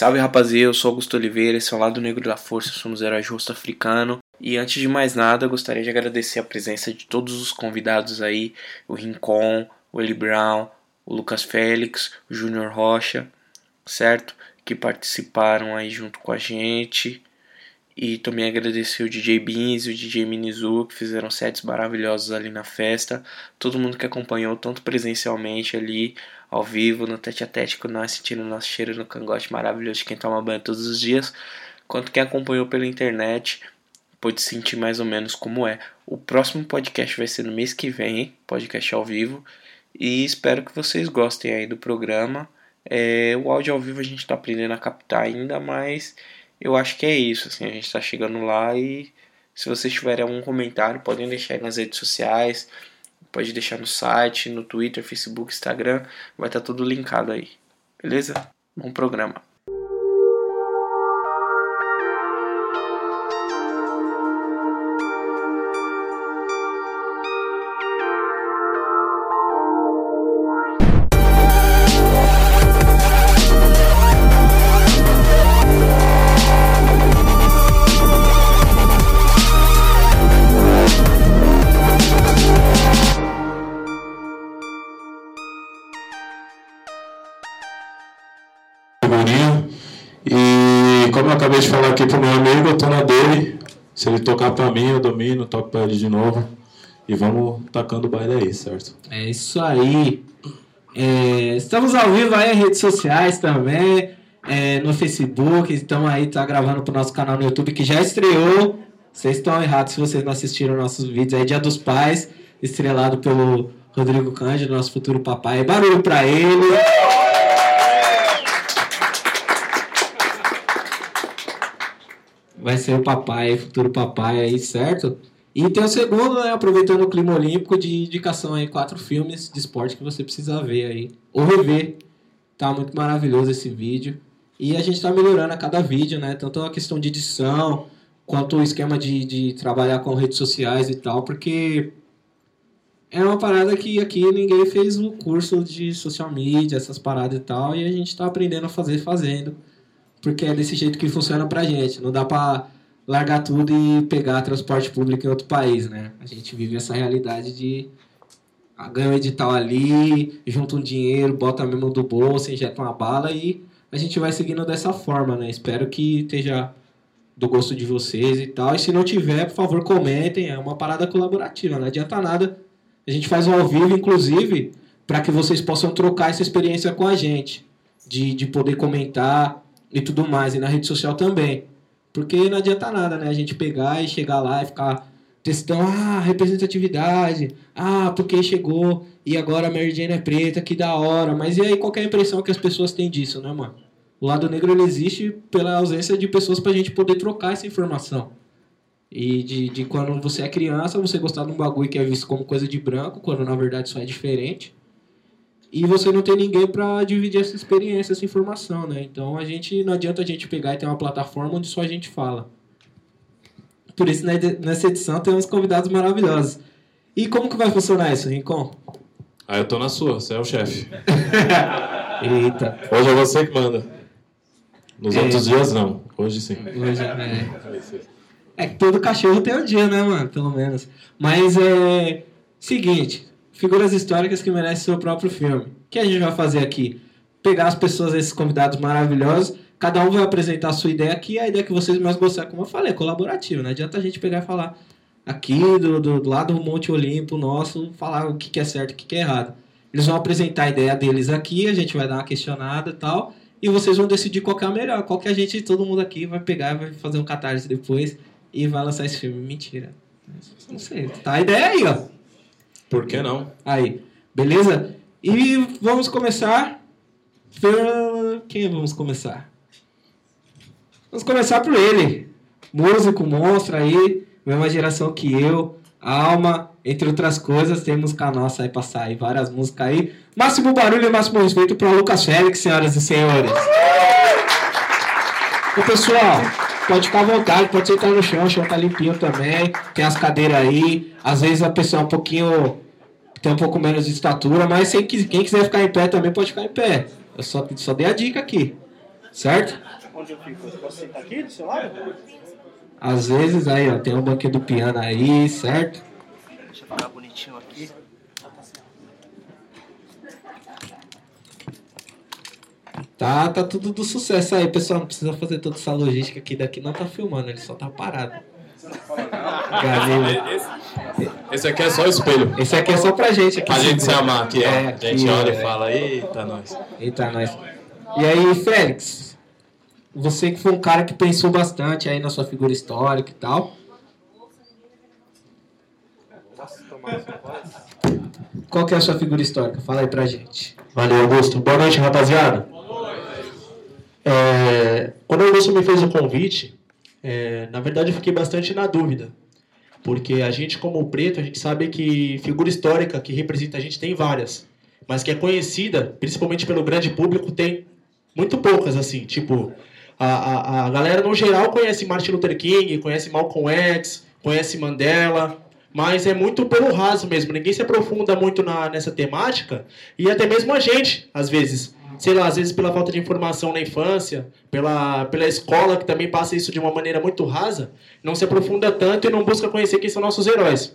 Salve rapaziada, eu sou Augusto Oliveira, esse é o Lado Negro da Força, somos herói rosto africano. E antes de mais nada, gostaria de agradecer a presença de todos os convidados aí, o Rincon, o Eli Brown, o Lucas Félix, o Júnior Rocha, certo? Que participaram aí junto com a gente. E também agradecer o DJ Beans e o DJ Minizu, que fizeram sets maravilhosos ali na festa. Todo mundo que acompanhou, tanto presencialmente ali, ao vivo, no tete a tete com nós, sentindo nosso cheiro no cangote maravilhoso de quem toma banho todos os dias, quanto quem acompanhou pela internet, pode sentir mais ou menos como é. O próximo podcast vai ser no mês que vem, podcast ao vivo. E espero que vocês gostem aí do programa. É, o áudio ao vivo a gente está aprendendo a captar ainda, mas eu acho que é isso. Assim, a gente está chegando lá e se vocês tiverem algum comentário, podem deixar aí nas redes sociais, pode deixar no site, no Twitter, Facebook, Instagram, vai estar tá tudo linkado aí. Beleza? Bom programa. Pra mim, eu domino, toco pra ele de novo. E vamos tacando o baile aí, certo? É isso aí. É, estamos ao vivo aí em redes sociais também. É, no Facebook, estamos aí, tá gravando pro nosso canal no YouTube que já estreou. Vocês estão errados se vocês não assistiram nossos vídeos aí, Dia dos Pais, estrelado pelo Rodrigo Cândido, nosso futuro papai. Barulho pra ele. Vai ser o papai, futuro papai aí, certo? E tem o segundo, né, aproveitando o clima olímpico, de indicação aí, quatro filmes de esporte que você precisa ver aí, ou rever. Tá muito maravilhoso esse vídeo. E a gente está melhorando a cada vídeo, né? Tanto a questão de edição, quanto o esquema de, de trabalhar com redes sociais e tal, porque é uma parada que aqui ninguém fez o curso de social media, essas paradas e tal, e a gente está aprendendo a fazer fazendo porque é desse jeito que funciona pra gente. Não dá pra largar tudo e pegar transporte público em outro país, né? A gente vive essa realidade de ah, ganha um edital ali, junta um dinheiro, bota mesmo do bolso, injeta uma bala e a gente vai seguindo dessa forma, né? Espero que esteja do gosto de vocês e tal. E se não tiver, por favor, comentem. É uma parada colaborativa, não adianta nada. A gente faz um ao vivo, inclusive, para que vocês possam trocar essa experiência com a gente. De, de poder comentar, e tudo mais, e na rede social também. Porque não adianta nada, né? A gente pegar e chegar lá e ficar testando, ah, representatividade, ah, porque chegou e agora a Mary Jane é preta, que da hora. Mas e aí, qual é a impressão que as pessoas têm disso, né, mano? O lado negro ele existe pela ausência de pessoas pra gente poder trocar essa informação. E de, de quando você é criança, você gostar de um bagulho que é visto como coisa de branco, quando na verdade isso é diferente e você não tem ninguém para dividir essa experiência, essa informação, né? Então a gente não adianta a gente pegar e ter uma plataforma onde só a gente fala. Por isso nessa edição temos convidados maravilhosos. E como que vai funcionar isso, Rincon? Ah, eu tô na sua, você é o chefe. Eita. Hoje é você que manda. Nos é. outros dias não. Hoje sim. Hoje é. É que todo cachorro tem um dia, né, mano? Pelo menos. Mas é. Seguinte, figuras históricas que merecem seu próprio filme. O que a gente vai fazer aqui? Pegar as pessoas, esses convidados maravilhosos, cada um vai apresentar a sua ideia aqui, a ideia que vocês mais gostarem, como eu falei, é colaborativo, não adianta a gente pegar e falar aqui do, do, do lado do Monte Olimpo nosso, falar o que, que é certo e o que, que é errado. Eles vão apresentar a ideia deles aqui, a gente vai dar uma questionada e tal, e vocês vão decidir qual é a melhor, qual que a gente, todo mundo aqui vai pegar, vai fazer um catarse depois e vai lançar esse filme. Mentira. Não sei, tá a ideia aí, ó. Por que não? Aí, beleza? E vamos começar por... Quem vamos começar? Vamos começar por ele. Músico, monstro aí, mesma geração que eu, Alma, entre outras coisas, tem música nossa aí pra sair, várias músicas aí. Máximo barulho e máximo respeito para Lucas Félix, senhoras e senhores. E pessoal, pode ficar à vontade, pode sentar no chão, o chão tá limpinho também. Tem as cadeiras aí. Às vezes a pessoa é um pouquinho. tem um pouco menos de estatura, mas quem, quiser ficar em pé também pode ficar em pé. Eu só, só dei a dica aqui. Certo? Onde eu fico? Eu posso sentar aqui do seu lado? Às vezes aí, ó, tem um banquinho do piano aí, certo? Deixa eu ficar bonitinho Tá, tá tudo do sucesso aí, pessoal. Não precisa fazer toda essa logística aqui daqui, não tá filmando, ele só tá parado. Galera, Esse aqui é só o espelho. esse aqui é só pra gente aqui. Pra gente se amar aqui. É, a gente aqui, olha é. e fala, eita, nós. Eita, nós. E aí, Félix, você que foi um cara que pensou bastante aí na sua figura histórica e tal. Qual que é a sua figura histórica? Fala aí pra gente. Valeu, Augusto. Boa noite, rapaziada. É, quando o Augusto me fez o convite, é, na verdade eu fiquei bastante na dúvida. Porque a gente, como preto, a gente sabe que figura histórica que representa a gente tem várias. Mas que é conhecida, principalmente pelo grande público, tem muito poucas, assim. Tipo, a, a, a galera no geral conhece Martin Luther King, conhece Malcolm X, conhece Mandela, mas é muito pelo raso mesmo. Ninguém se aprofunda muito na, nessa temática e até mesmo a gente, às vezes. Sei lá, às vezes pela falta de informação na infância, pela, pela escola que também passa isso de uma maneira muito rasa, não se aprofunda tanto e não busca conhecer quem são nossos heróis.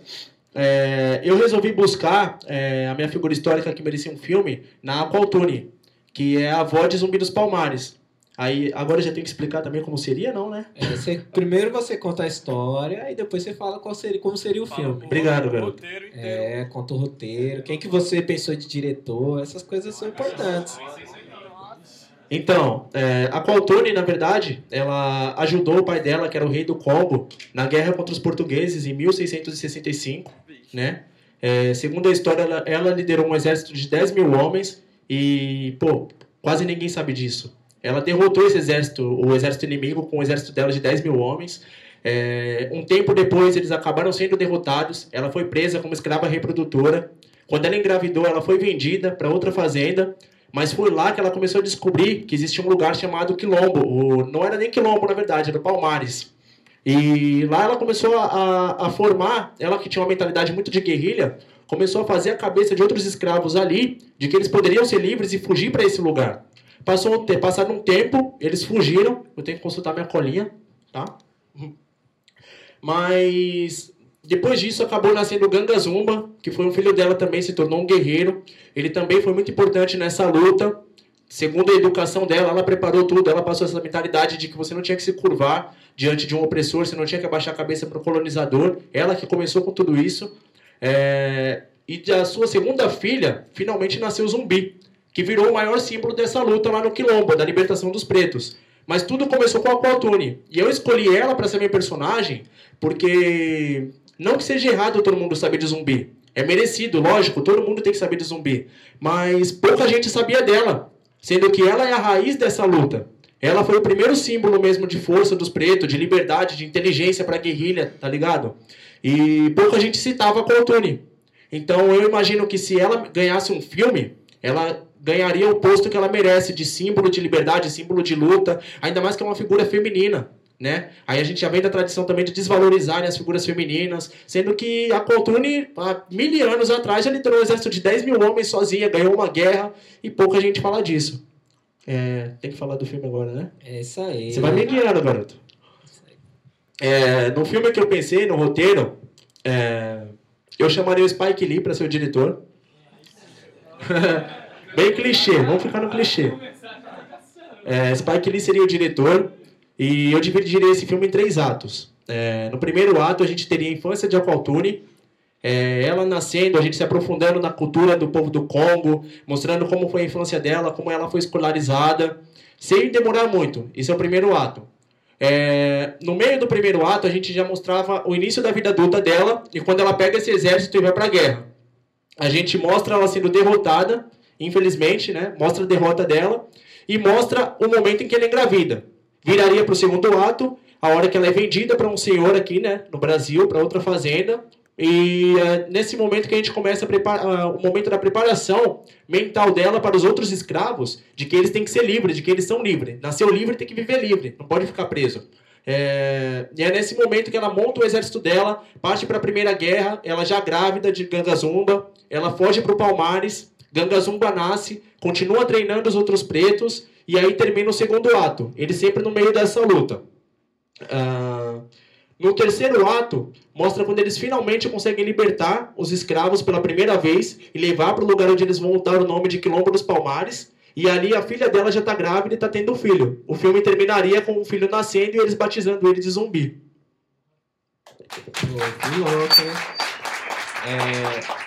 É, eu resolvi buscar é, a minha figura histórica que merecia um filme na Aqualtune, que é a avó de Zumbi dos Palmares. Aí, agora eu já tenho que explicar também como seria, não, né? É, você- primeiro você conta a história e depois você fala qual seria, como seria o filme. Obrigado, garoto. Roteiro inteiro. É, conta o roteiro, quem que você pensou de diretor, essas coisas são importantes. Então, é, a Qualtone, na verdade, ela ajudou o pai dela, que era o rei do Congo, na guerra contra os portugueses em 1665, né? É, segundo a história, ela, ela liderou um exército de 10 mil homens e, pô, quase ninguém sabe disso. Ela derrotou esse exército, o exército inimigo, com o exército dela de 10 mil homens. É, um tempo depois, eles acabaram sendo derrotados. Ela foi presa como escrava reprodutora. Quando ela engravidou, ela foi vendida para outra fazenda. Mas foi lá que ela começou a descobrir que existia um lugar chamado Quilombo. O, não era nem Quilombo, na verdade, era Palmares. E lá ela começou a, a, formar, ela que tinha uma mentalidade muito de guerrilha, começou a fazer a cabeça de outros escravos ali, de que eles poderiam ser livres e fugir para esse lugar. Passou um te- passado um tempo, eles fugiram. Eu tenho que consultar minha colinha, tá? Mas depois disso acabou nascendo Ganga Zumba, que foi um filho dela também, se tornou um guerreiro. Ele também foi muito importante nessa luta. Segundo a educação dela, ela preparou tudo. Ela passou essa mentalidade de que você não tinha que se curvar diante de um opressor, você não tinha que abaixar a cabeça para o colonizador. Ela que começou com tudo isso. É, E da sua segunda filha, finalmente nasceu Zumbi, que virou o maior símbolo dessa luta lá no Quilombo, da libertação dos pretos. Mas tudo começou com a Qualtune. E eu escolhi ela para ser minha personagem porque não que seja errado todo mundo saber de zumbi. É merecido, lógico, todo mundo tem que saber de zumbi. Mas pouca gente sabia dela, sendo que ela é a raiz dessa luta. Ela foi o primeiro símbolo mesmo de força dos pretos, de liberdade, de inteligência para guerrilha, tá ligado? E pouca gente citava a Qualtune. Então eu imagino que se ela ganhasse um filme, ela ganharia o posto que ela merece de símbolo de liberdade, símbolo de luta, ainda mais que é uma figura feminina, né? Aí a gente já vem da tradição também de desvalorizarem as figuras femininas, sendo que a Coltrune, há mil anos atrás, já liderou um exército de 10 mil homens sozinha, ganhou uma guerra e pouca gente fala disso. É, tem que falar do filme agora, né? É isso aí. Você vai me guiando, garoto. É, no filme que eu pensei, no roteiro, é, eu chamaria o Spike Lee para ser o diretor. Bem clichê, vamos ficar no clichê. É, Spike Lee seria o diretor e eu dividiria esse filme em três atos. É, no primeiro ato, a gente teria a infância de Aqualtune, é, ela nascendo, a gente se aprofundando na cultura do povo do Congo, mostrando como foi a infância dela, como ela foi escolarizada, sem demorar muito. Esse é o primeiro ato. É, no meio do primeiro ato, a gente já mostrava o início da vida adulta dela e quando ela pega esse exército e vai para a guerra. A gente mostra ela sendo derrotada, infelizmente, né? Mostra a derrota dela e mostra o momento em que ela engravida. Viraria para o segundo ato, a hora que ela é vendida para um senhor aqui, né, no Brasil, para outra fazenda. E é nesse momento que a gente começa a preparar, o momento da preparação mental dela para os outros escravos, de que eles têm que ser livres, de que eles são livres. Nasceu livre tem que viver livre, não pode ficar preso. É, e é nesse momento que ela monta o exército dela, parte para a Primeira Guerra, ela já grávida de Gangazumba, ela foge para o Palmares, Gangazumba nasce, continua treinando os outros pretos E aí termina o segundo ato. Ele sempre no meio dessa luta. Ah, no terceiro ato, mostra quando eles finalmente conseguem libertar os escravos pela primeira vez e levar para o lugar onde eles vão dar o nome de Quilombo dos Palmares. E ali a filha dela já está grávida e está tendo um filho. O filme terminaria com o filho nascendo e eles batizando ele de zumbi. Que louco, hein? É...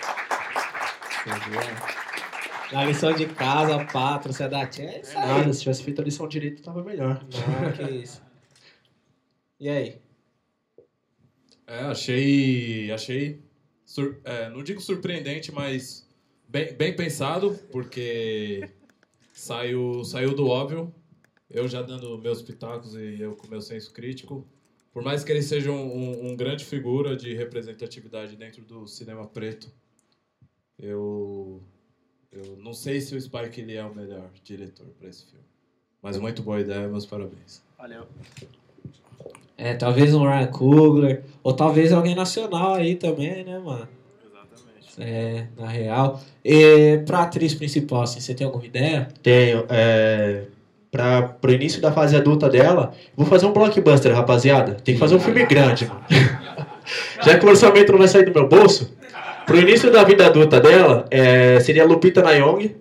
Na lição de casa, é da tia, é isso aí. Nada, se tivesse feito a lição direito, tava melhor. Não, que isso. E aí? É, achei. Achei. sur- é, não digo surpreendente, mas bem, bem pensado, porque saiu, saiu do óbvio. Eu já dando meus pitacos e eu com meu senso crítico. Por mais que ele seja um, um, um grande figura de representatividade dentro do cinema preto, eu, eu não sei se o Spike ele é o melhor diretor para esse filme. Mas muito boa ideia, meus parabéns. Valeu. É, talvez um Ryan Coogler, ou talvez alguém nacional aí também, né, mano? Exatamente. É, na real. E pra atriz principal, assim, você tem alguma ideia? Tenho. É, pra, pro início da fase adulta dela, vou fazer um blockbuster, rapaziada. Tem que fazer um filme grande, mano. Já que o orçamento não vai sair do meu bolso, pro início da vida adulta dela, é, seria Lupita Nyong.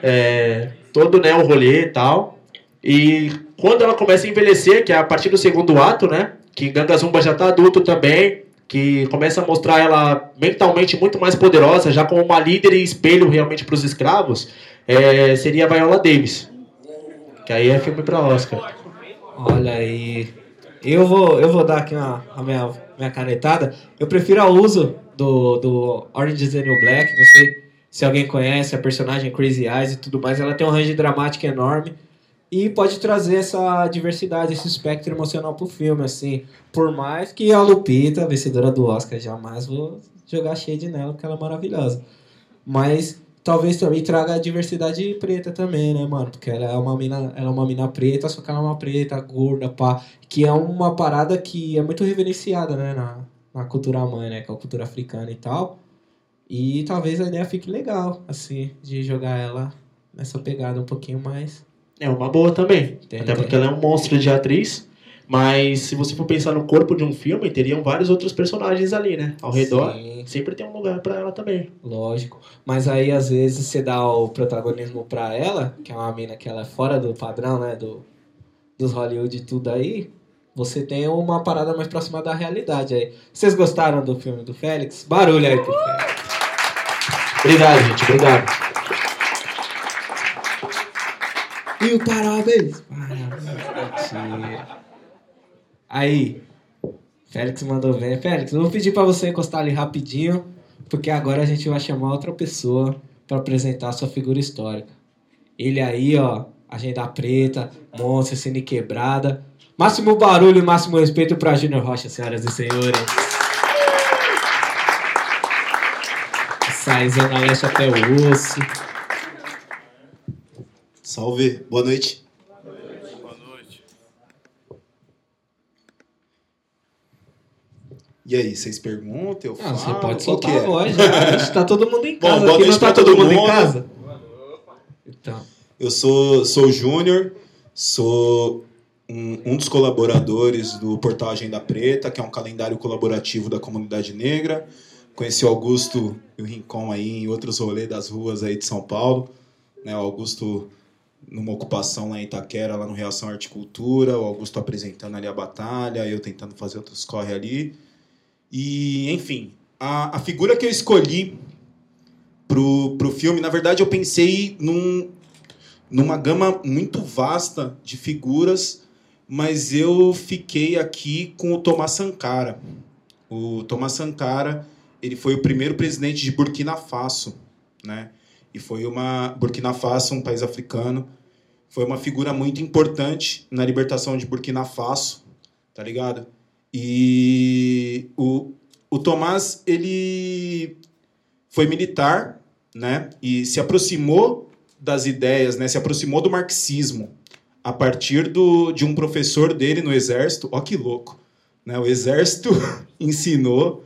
É, todo né, o rolê e tal. E quando ela começa a envelhecer, que é a partir do segundo ato, né? Que Ganga Zumba já tá adulto também, que começa a mostrar ela mentalmente muito mais poderosa, já como uma líder e espelho realmente para os escravos, é, seria a Viola Davis. Que aí é filme pra Oscar. Olha aí. Eu vou, eu vou dar aqui uma, a minha, minha canetada. Eu prefiro a uso do, do Orange is the New Black. Não sei se alguém conhece a personagem Crazy Eyes e tudo mais. Ela tem um range dramático enorme. E pode trazer essa diversidade, esse espectro emocional pro filme, assim. Por mais que a Lupita, vencedora do Oscar, jamais vou jogar shade nela, porque ela é maravilhosa. Mas talvez também traga a diversidade preta também, né, mano? Porque ela é uma mina, ela é uma mina preta, só que ela é uma preta, gorda, pá. Que é uma parada que é muito reverenciada, né, na, na cultura mãe, né? Que é a cultura africana e tal. E talvez a ideia fique legal, assim, de jogar ela nessa pegada um pouquinho mais. É uma boa também. Tem, até porque ela é um monstro de atriz. Mas se você for pensar no corpo de um filme, teriam vários outros personagens ali, né? Ao redor. Sim. Sempre tem um lugar pra ela também. Lógico. Mas aí, às vezes, você dá o protagonismo pra ela, que é uma mina que ela é fora do padrão, né? Do, dos Hollywood e tudo aí. Você tem uma parada mais próxima da realidade aí. Vocês gostaram do filme do Félix? Barulho aí pro Félix. Obrigado, gente. Obrigado. E o parabéns. Parabéns. Aí, Félix mandou bem. Félix, eu vou pedir pra você encostar ali rapidinho, porque agora a gente vai chamar outra pessoa pra apresentar a sua figura histórica. Ele aí, ó, agenda preta, monstro, cine quebrada. Máximo barulho e máximo respeito pra Júnior Rocha, senhoras e senhores. Sai Zona Leste até o osso. Salve, boa noite. Boa noite. E aí, vocês perguntam? Eu Não, falo? você pode soltar que a é? voz já. Está todo mundo em Bom, casa. boa noite tá todo, todo mundo, em mundo. casa? Então, Eu sou, sou o Júnior, sou um, um dos colaboradores do portal Agenda Preta, que é um calendário colaborativo da comunidade negra. Conheci o Augusto e o Rincon aí em outros rolês das ruas aí de São Paulo. Né, o Augusto numa ocupação lá em Itaquera, lá no Reação Arte e Cultura, o Augusto apresentando ali a batalha, eu tentando fazer outros corre ali. E, enfim, a, a figura que eu escolhi pro, pro filme, na verdade eu pensei num, numa gama muito vasta de figuras, mas eu fiquei aqui com o Thomas Sankara. O Thomas Sankara, ele foi o primeiro presidente de Burkina Faso, né? E foi uma Burkina Faso, um país africano, foi uma figura muito importante na libertação de Burkina Faso, tá ligado? E o, o Tomás, ele foi militar, né? E se aproximou das ideias, né? Se aproximou do marxismo a partir do, de um professor dele no exército. Ó que louco, né? O exército ensinou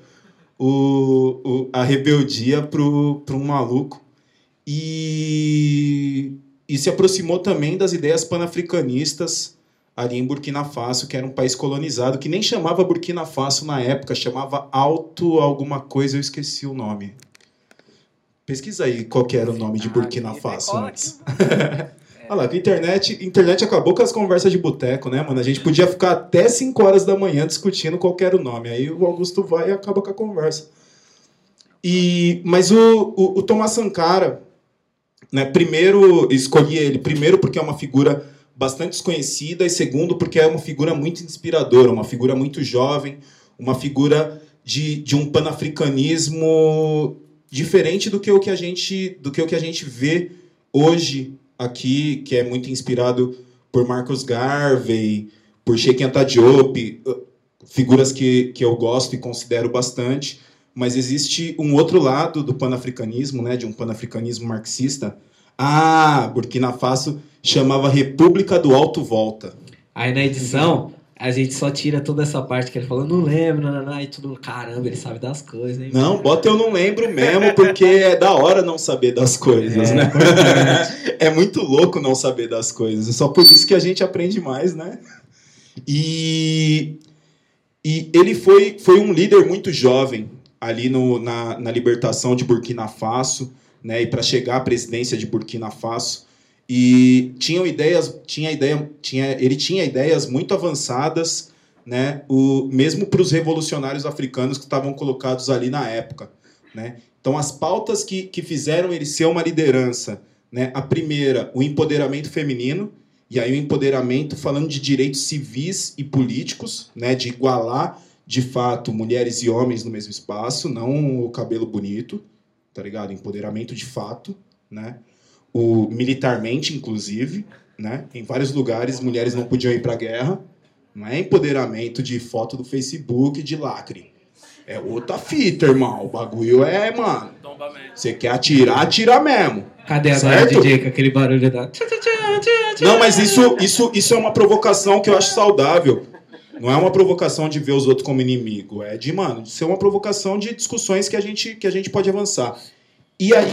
o, o, a rebeldia para um maluco. E, e se aproximou também das ideias panafricanistas ali em Burkina Faso, que era um país colonizado, que nem chamava Burkina Faso na época, chamava Alto alguma coisa, eu esqueci o nome. Pesquisa aí qual que era o nome de Ah, Burkina Faso antes. Olha lá, internet, internet acabou com as conversas de boteco, né, mano? A gente podia ficar até 5 horas da manhã discutindo qual era o nome. Aí o Augusto vai e acaba com a conversa. E, mas o, o, o Thomas Sankara, né, primeiro, escolhi ele, primeiro porque é uma figura bastante desconhecida e segundo porque é uma figura muito inspiradora, uma figura muito jovem, uma figura de, de um panafricanismo diferente do que o que a gente do que o que a gente vê hoje aqui, que é muito inspirado por Marcos Garvey, por Sheikh Anta Diop, uh, figuras que, que eu gosto e considero bastante, mas existe um outro lado do panafricanismo, né, de um panafricanismo marxista. Ah, Burkina Faso chamava República do Alto Volta. Aí na edição, a gente só tira toda essa parte que ele falou, não lembro, nananá, e tudo, caramba, ele sabe das coisas, hein? Não, bota eu não lembro mesmo, porque é da hora não saber das coisas, É, né? É muito louco não saber das coisas. É só por isso que a gente aprende mais, né? E, e ele foi, foi um líder muito jovem ali no, na, na libertação de Burkina Faso, né? E para chegar à presidência de Burkina Faso. E tinham ideias, tinha ideia, tinha, ele tinha ideias muito avançadas, né? O, mesmo para os revolucionários africanos que estavam colocados ali na época, né? Então, as pautas que, que fizeram ele ser uma liderança, né? A primeira, o empoderamento feminino, e aí o empoderamento falando de direitos civis e políticos, né? De igualar, de fato, mulheres e homens no mesmo espaço, não o cabelo bonito, tá ligado? Empoderamento de fato, né? O militarmente, inclusive, né? Em vários lugares, mulheres não podiam ir para a guerra. Não é empoderamento de foto do Facebook de lacre. É outra fita, irmão. O bagulho é, mano. Você quer atirar, atira mesmo. Cadê agora Certo? o DJ com aquele barulho da... Não, mas isso, isso, isso é uma provocação que eu acho saudável. Não é uma provocação de ver os outros como inimigo. É de, mano, ser uma provocação de discussões que a gente, que a gente pode avançar. E aí.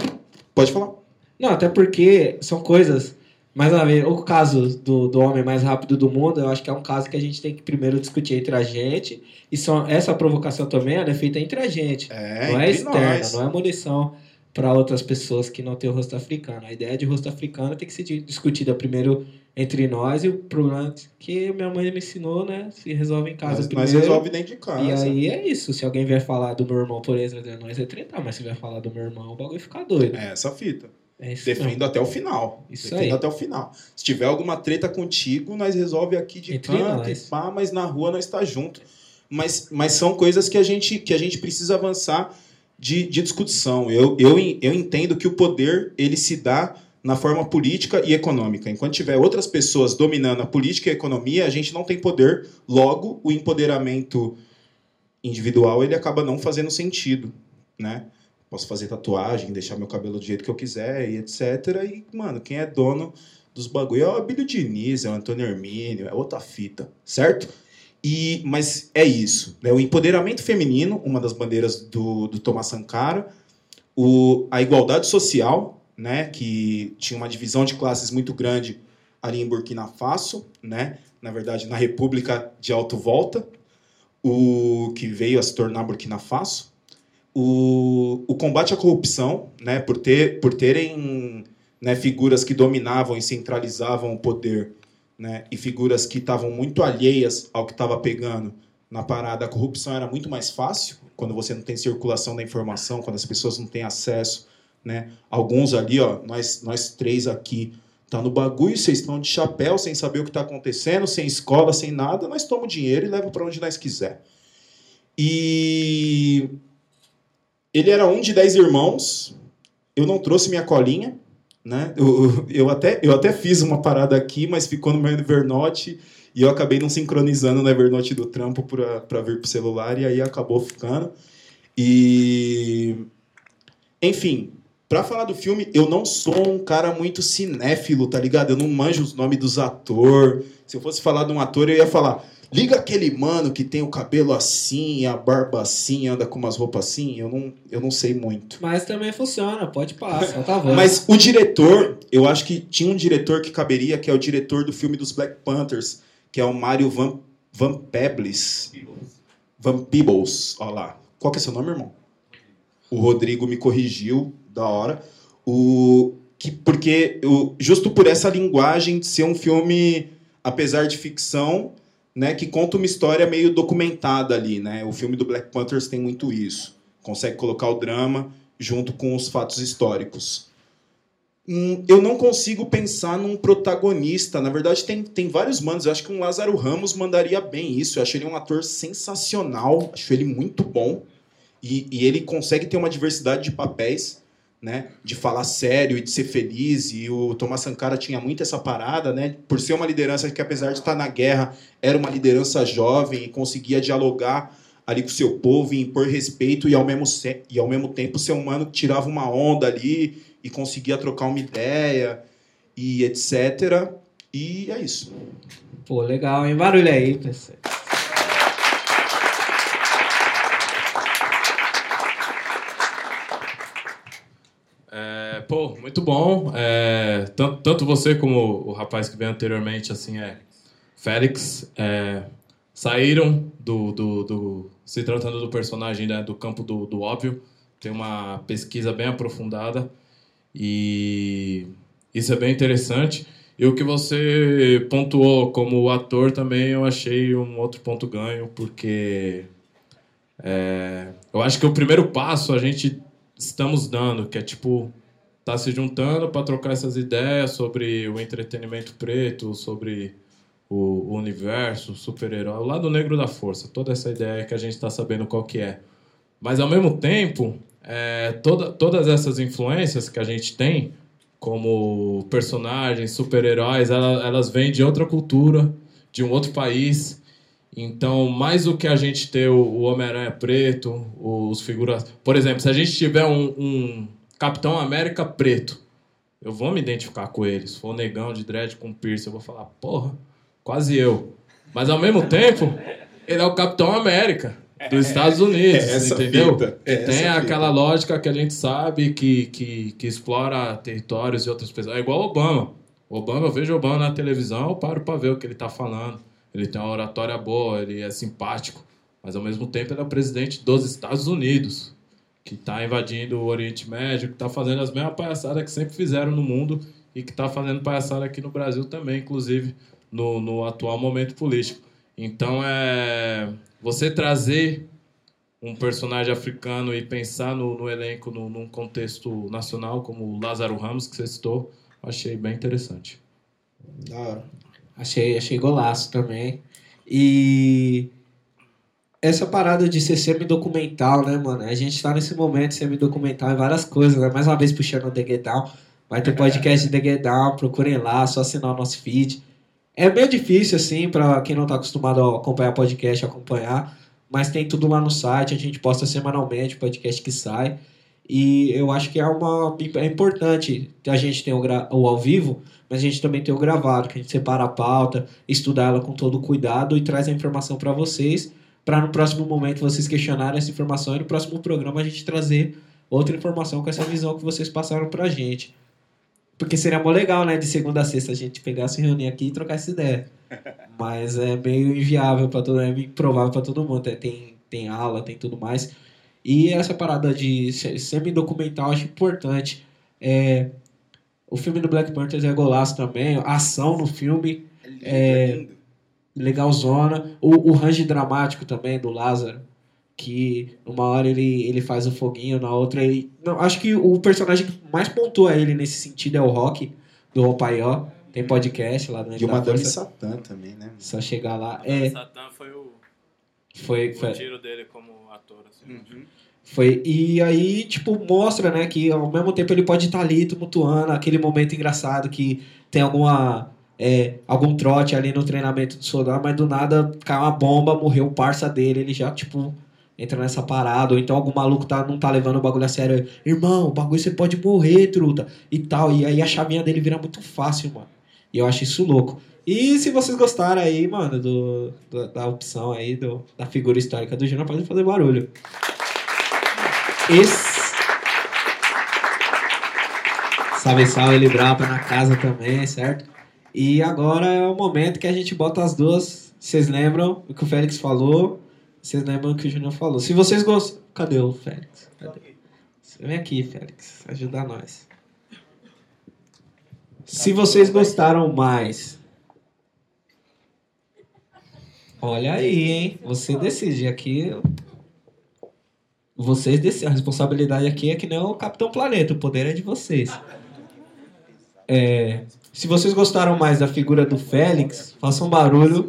Pode falar? Não, até porque são coisas. Mais uma vez, o caso do, do homem mais rápido do mundo, eu acho que é um caso que a gente tem que primeiro discutir entre a gente. E são, essa provocação também ela é feita entre a gente. É, não é externa, nós. não é munição para outras pessoas que não têm o rosto africano. A ideia de rosto africano tem que ser di- discutida primeiro entre nós e o problema que minha mãe me ensinou, né? Se resolve em casa Nós, primeiro. nós resolve dentro de casa. E aí é isso. Se alguém vier falar do meu irmão, por exemplo, nós é tretar, mas se vier falar do meu irmão, o bagulho fica doido. É essa fita. É Defendo até o final. Isso Defendo aí. até o final. Se tiver alguma treta contigo, nós resolve aqui de Entre canto e pá, mas na rua nós está junto. Mas, mas são coisas que a gente, que a gente precisa avançar de, de discussão. Eu, eu, eu entendo que o poder ele se dá na forma política e econômica. Enquanto tiver outras pessoas dominando a política e a economia, a gente não tem poder. Logo, o empoderamento individual ele acaba não fazendo sentido, né? Posso fazer tatuagem, deixar meu cabelo do jeito que eu quiser e etc. E, mano, quem é dono dos bagulho é o Abílio Diniz, é o Antônio Hermínio, é outra fita, certo? E, mas é isso. Né? O empoderamento feminino, uma das bandeiras do, do Thomas Sankara, o, a igualdade social, né? que tinha uma divisão de classes muito grande ali em Burkina Faso, né? na verdade, na República de Alto Volta, o que veio a se tornar Burkina Faso o, o combate à corrupção, né, por, ter, por terem né, figuras que dominavam e centralizavam o poder, né, e figuras que estavam muito alheias ao que estava pegando na parada, a corrupção era muito mais fácil quando você não tem circulação da informação, quando as pessoas não têm acesso, né? Alguns ali, ó, nós, nós três aqui, tá no bagulho, vocês estão de chapéu, sem saber o que está acontecendo, sem escola, sem nada, nós tomamos dinheiro e leva para onde nós quiser. E ele era um de dez irmãos. Eu não trouxe minha colinha, né? Eu, eu, até, eu até fiz uma parada aqui, mas ficou no meu Evernote e eu acabei não sincronizando no Evernote do trampo para vir pro celular e aí acabou ficando. E enfim, Pra falar do filme, eu não sou um cara muito cinéfilo, tá ligado? Eu não manjo os nomes dos atores. Se eu fosse falar de um ator, eu ia falar. Liga aquele mano que tem o cabelo assim, a barba assim, anda com umas roupas assim. Eu não, eu não sei muito. Mas também funciona, pode passar, tá bom. Mas o diretor, eu acho que tinha um diretor que caberia, que é o diretor do filme dos Black Panthers, que é o Mario Van, Van Peebles. Van Peebles, ó lá. Qual que é seu nome, irmão? O Rodrigo me corrigiu, da hora. O, que, porque eu, justo por essa linguagem de ser um filme, apesar de ficção, né, que conta uma história meio documentada ali, né? O filme do Black Panthers tem muito isso. Consegue colocar o drama junto com os fatos históricos. Hum, eu não consigo pensar num protagonista. Na verdade, tem, tem vários manos. Eu acho que um Lázaro Ramos mandaria bem isso. Eu acho ele um ator sensacional. Acho ele muito bom. E, e ele consegue ter uma diversidade de papéis né, de falar sério e de ser feliz. E o Thomas Sankara tinha muito essa parada, né, por ser uma liderança que, apesar de estar na guerra, era uma liderança jovem e conseguia dialogar ali com o seu povo e impor respeito e ao mesmo, e ao mesmo tempo ser humano que tirava uma onda ali e conseguia trocar uma ideia e etc. E é isso. Pô, legal, hein? Barulho aí, pessoal. pô, muito bom. É, tanto, tanto você como o rapaz que veio anteriormente, assim, é Félix, é, saíram do, do, do, se tratando do personagem né, do campo do, do óbvio. Tem uma pesquisa bem aprofundada e isso é bem interessante. E o que você pontuou como ator também eu achei um outro ponto ganho, porque é, eu acho que o primeiro passo a gente estamos dando, que é tipo tá se juntando para trocar essas ideias sobre o entretenimento preto, sobre o, universo, super-herói, o lado negro da força, toda essa ideia que a gente está sabendo qual que é. Mas ao mesmo tempo, é, toda, todas essas influências que a gente tem, como personagens, super-heróis, elas, elas vêm de outra cultura, de um outro país. Então, mais do que a gente ter o, o Homem-Aranha preto, os figuras. Por exemplo, se a gente tiver um, um Capitão América preto. Eu vou me identificar com ele. Se for negão de dread com piercing, eu vou falar, porra, quase eu. Mas ao mesmo tempo, ele é o Capitão América dos Estados Unidos, é entendeu? Fita, é tem aquela fita. lógica que a gente sabe que, que, que explora territórios e outras pessoas. É igual Obama. Obama, eu vejo Obama na televisão, eu paro para ver o que ele está falando. Ele tem uma oratória boa, ele é simpático, mas ao mesmo tempo ele é o presidente dos Estados Unidos que está invadindo o Oriente Médio, que está fazendo as mesmas palhaçadas que sempre fizeram no mundo e que está fazendo palhaçada aqui no Brasil também, inclusive no, no atual momento político. Então, é você trazer um personagem africano e pensar no, no elenco no, num contexto nacional, como o Lázaro Ramos, que você citou, achei bem interessante. Da hora. Achei, achei golaço também. E essa parada de ser semi-documental, né, mano? A gente tá nesse momento semi-documental em várias coisas, né? Mais uma vez puxando o The Get Down. Vai ter podcast de The Get Down, procurem lá, só assinar o nosso feed. É meio difícil, assim, para quem não tá acostumado a acompanhar podcast, acompanhar. Mas tem tudo lá no site, a gente posta semanalmente o podcast que sai. E eu acho que é uma é importante a gente ter o, o ao vivo, mas a gente também tem o gravado, que a gente separa a pauta, estuda ela com todo cuidado e traz a informação para vocês para no próximo momento vocês questionarem essa informação e no próximo programa a gente trazer outra informação com essa visão que vocês passaram para a gente. Porque seria mó legal, né? De segunda a sexta a gente pegar, se reunir aqui e trocar essa ideia. Mas é meio inviável para todo mundo, é improvável para todo mundo. É, tem, tem aula, tem tudo mais. E essa parada de semi-documental acho importante. É, o filme do Black Panther é golaço também. A ação no filme. É, é legalzona. O, o range dramático também do Lázaro, que uma hora ele, ele faz o foguinho, na outra ele. Não, acho que o personagem que mais pontua ele nesse sentido é o Rock, do Opaió. Tem podcast lá no E o Madame Satã também, né? Só chegar lá. Madame é... Satã foi o. Foi, foi... O tiro dele como ator, assim. Uhum. Foi, e aí, tipo, mostra, né, que ao mesmo tempo ele pode estar ali tumultuando aquele momento engraçado que tem alguma é, algum trote ali no treinamento do soldado, mas do nada cai uma bomba, morreu o parça dele, ele já, tipo, entra nessa parada, ou então algum maluco tá, não tá levando o bagulho a sério. Irmão, o bagulho você pode morrer, truta. E tal. E aí a chavinha dele vira muito fácil, mano. E eu acho isso louco. E se vocês gostaram aí, mano, do, do- da opção aí, do, da figura histórica do Júnior, pode fazer barulho. Esse. Salve, salve, brava na casa também, certo? E agora é o momento que a gente bota as duas. Vocês lembram o que o Félix falou? Vocês lembram o que o Júnior falou? Se vocês gostam. Cadê o Félix? Cadê? Vem aqui, Félix. Ajudar nós. Se vocês gostaram mais. Olha aí, hein? Você decide. Aqui. Vocês decidem. A responsabilidade aqui é que nem o Capitão Planeta. O poder é de vocês. É, se vocês gostaram mais da figura do Félix, façam barulho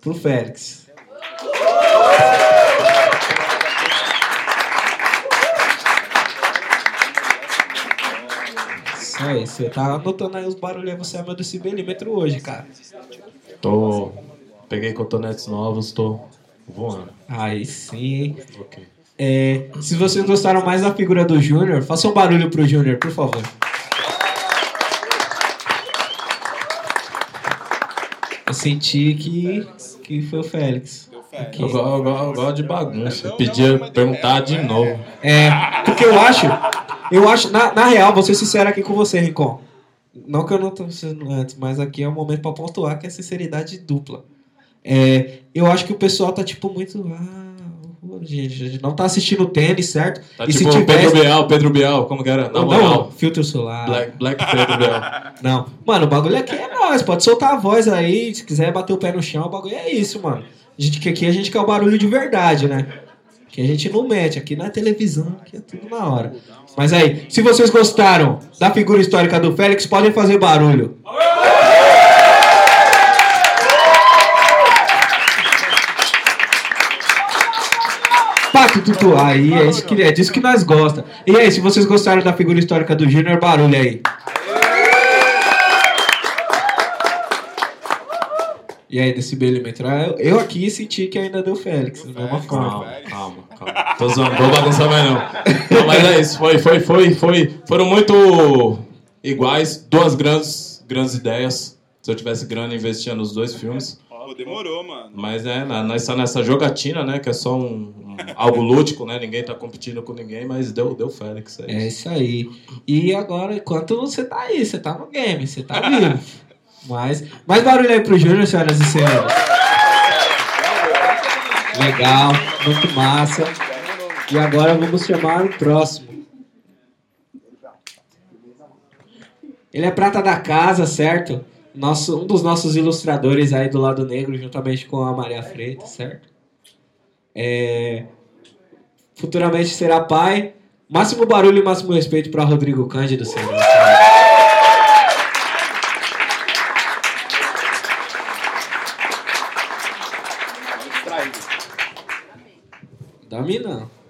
pro Félix. Isso aí, você tá anotando aí os barulhos você é meu decibelímetro hoje, cara. Tô. Peguei cotonetes novos, tô voando. Aí sim? Ok. É, se vocês gostaram mais da figura do Júnior, façam um barulho pro Júnior, por favor. Senti que, que foi o Félix. Eu, go- eu go- eu gosto de bagunça. Eu pedia perguntar de novo. É, porque eu acho, eu acho, na, na real, vou ser sincero aqui com você, Rincon. Não que eu não tô sendo antes, mas aqui é o momento pra pontuar que é sinceridade dupla. É, eu acho que o pessoal tá tipo muito. Ah, gente, a gente não tá assistindo tênis, certo? Tá e tipo se o Pedro tivesse. Bial, Pedro Bial, como que era? Na Não, moral. filtro solar. Black, Black Pedro Bial. Não. Mano, o bagulho aqui é nós. Pode soltar a voz aí. Se quiser bater o pé no chão, o bagulho é isso, mano. A gente, que aqui a gente quer o barulho de verdade, né? Que a gente não mete. Aqui na televisão, aqui é tudo na hora. Mas aí, se vocês gostaram da figura histórica do Félix, podem fazer barulho. Pato Tutu, aí é, isso que, é disso que nós gosta. E aí, se vocês gostaram da figura histórica do Júnior, barulho aí. E aí, desse milímetro? Eu, eu aqui senti que ainda deu Félix, da mesma forma. Calma, calma, calma. Tô zoando, vou bagunçar mais não. Não, mas é isso, foi, foi, foi, foi. Foram muito iguais, duas grandes, grandes ideias. Se eu tivesse grana, investia nos dois filmes. Pô, demorou, mano. Mas é, na- nós tá nessa jogatina, né? Que é só um, um- algo lúdico, né? Ninguém tá competindo com ninguém, mas deu, deu Félix. É É isso. isso aí. E agora, enquanto você tá aí, você tá no game, você tá vivo. Mas, mais barulho aí pro Júnior, senhoras e senhores. Legal, muito massa. E agora vamos chamar o próximo. Ele é prata da casa, certo? Nosso, um dos nossos ilustradores aí do lado negro, juntamente com a Maria Freitas, certo? É, futuramente será pai. Máximo barulho e máximo respeito para Rodrigo Cândido, senhor. Dá-me não.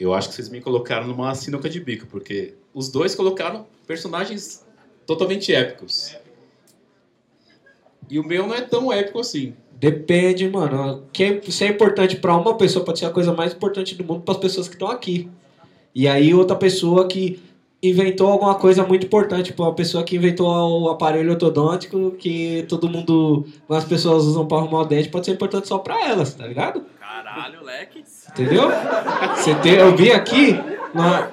Eu acho que vocês me colocaram numa sinuca de bico, porque os dois colocaram personagens totalmente épicos. E o meu não é tão épico assim. Depende, mano. Que é, se é importante para uma pessoa, pode ser a coisa mais importante do mundo para as pessoas que estão aqui. E aí outra pessoa que inventou alguma coisa muito importante, tipo a pessoa que inventou o aparelho ortodôntico que todo mundo, as pessoas usam para arrumar o dente, pode ser importante só para elas, tá ligado? Caralho, leque. Entendeu? Você tem, eu vi aqui, na,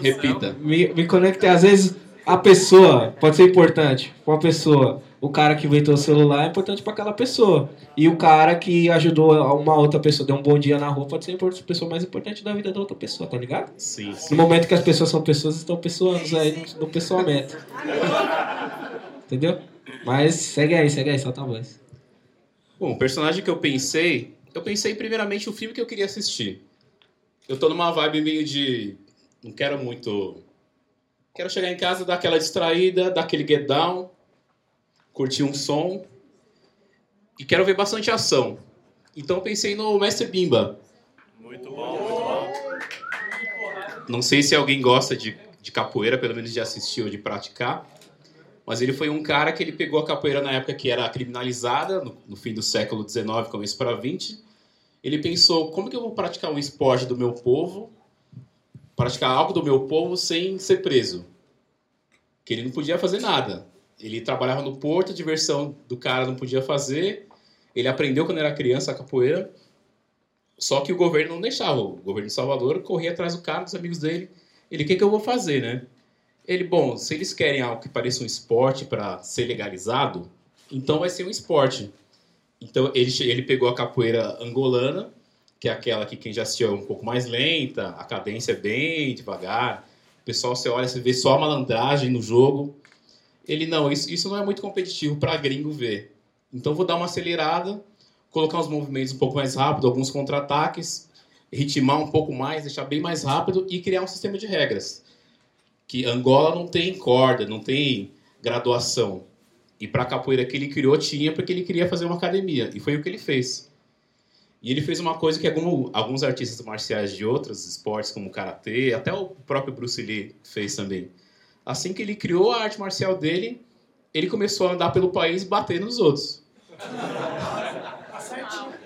Repita. me, me conectei. Às vezes a pessoa pode ser importante uma pessoa. O cara que inventou o celular é importante para aquela pessoa. E o cara que ajudou uma outra pessoa, deu um bom dia na rua, pode ser a pessoa mais importante da vida da outra pessoa, tá ligado? Sim, No sim. momento que as pessoas são pessoas, estão pessoas aí no pessoamento. Entendeu? Mas segue aí, segue aí, solta a voz. Bom, o personagem que eu pensei, eu pensei primeiramente o filme que eu queria assistir. Eu tô numa vibe meio de. Não quero muito. Quero chegar em casa, dar aquela distraída, dar aquele get down, curtir um som. E quero ver bastante ação. Então eu pensei no Mestre Bimba. Muito bom, muito bom. Não sei se alguém gosta de, de capoeira, pelo menos de assistir ou de praticar. Mas ele foi um cara que ele pegou a capoeira na época que era criminalizada, no, no fim do século XIX, começo para 20. Ele pensou, como que eu vou praticar um esporte do meu povo, praticar algo do meu povo sem ser preso? Que ele não podia fazer nada. Ele trabalhava no porto, a diversão do cara não podia fazer. Ele aprendeu quando era criança a capoeira. Só que o governo não deixava. O governo de Salvador corria atrás do cara, dos amigos dele. Ele, o que, que eu vou fazer, né? Ele, bom, se eles querem algo que pareça um esporte para ser legalizado, então vai ser um esporte. Então ele, ele pegou a capoeira angolana, que é aquela que quem já assistiu é um pouco mais lenta, a cadência é bem devagar. O pessoal, você olha, você vê só a malandragem no jogo. Ele, não, isso, isso não é muito competitivo para gringo ver. Então vou dar uma acelerada, colocar os movimentos um pouco mais rápido, alguns contra-ataques, ritmar um pouco mais, deixar bem mais rápido e criar um sistema de regras. Que Angola não tem corda, não tem graduação. E para a capoeira que ele criou tinha porque ele queria fazer uma academia. E foi o que ele fez. E ele fez uma coisa que algum- alguns artistas marciais de outros esportes, como o karatê, até o próprio Bruce Lee fez também. Assim que ele criou a arte marcial dele, ele começou a andar pelo país batendo nos outros.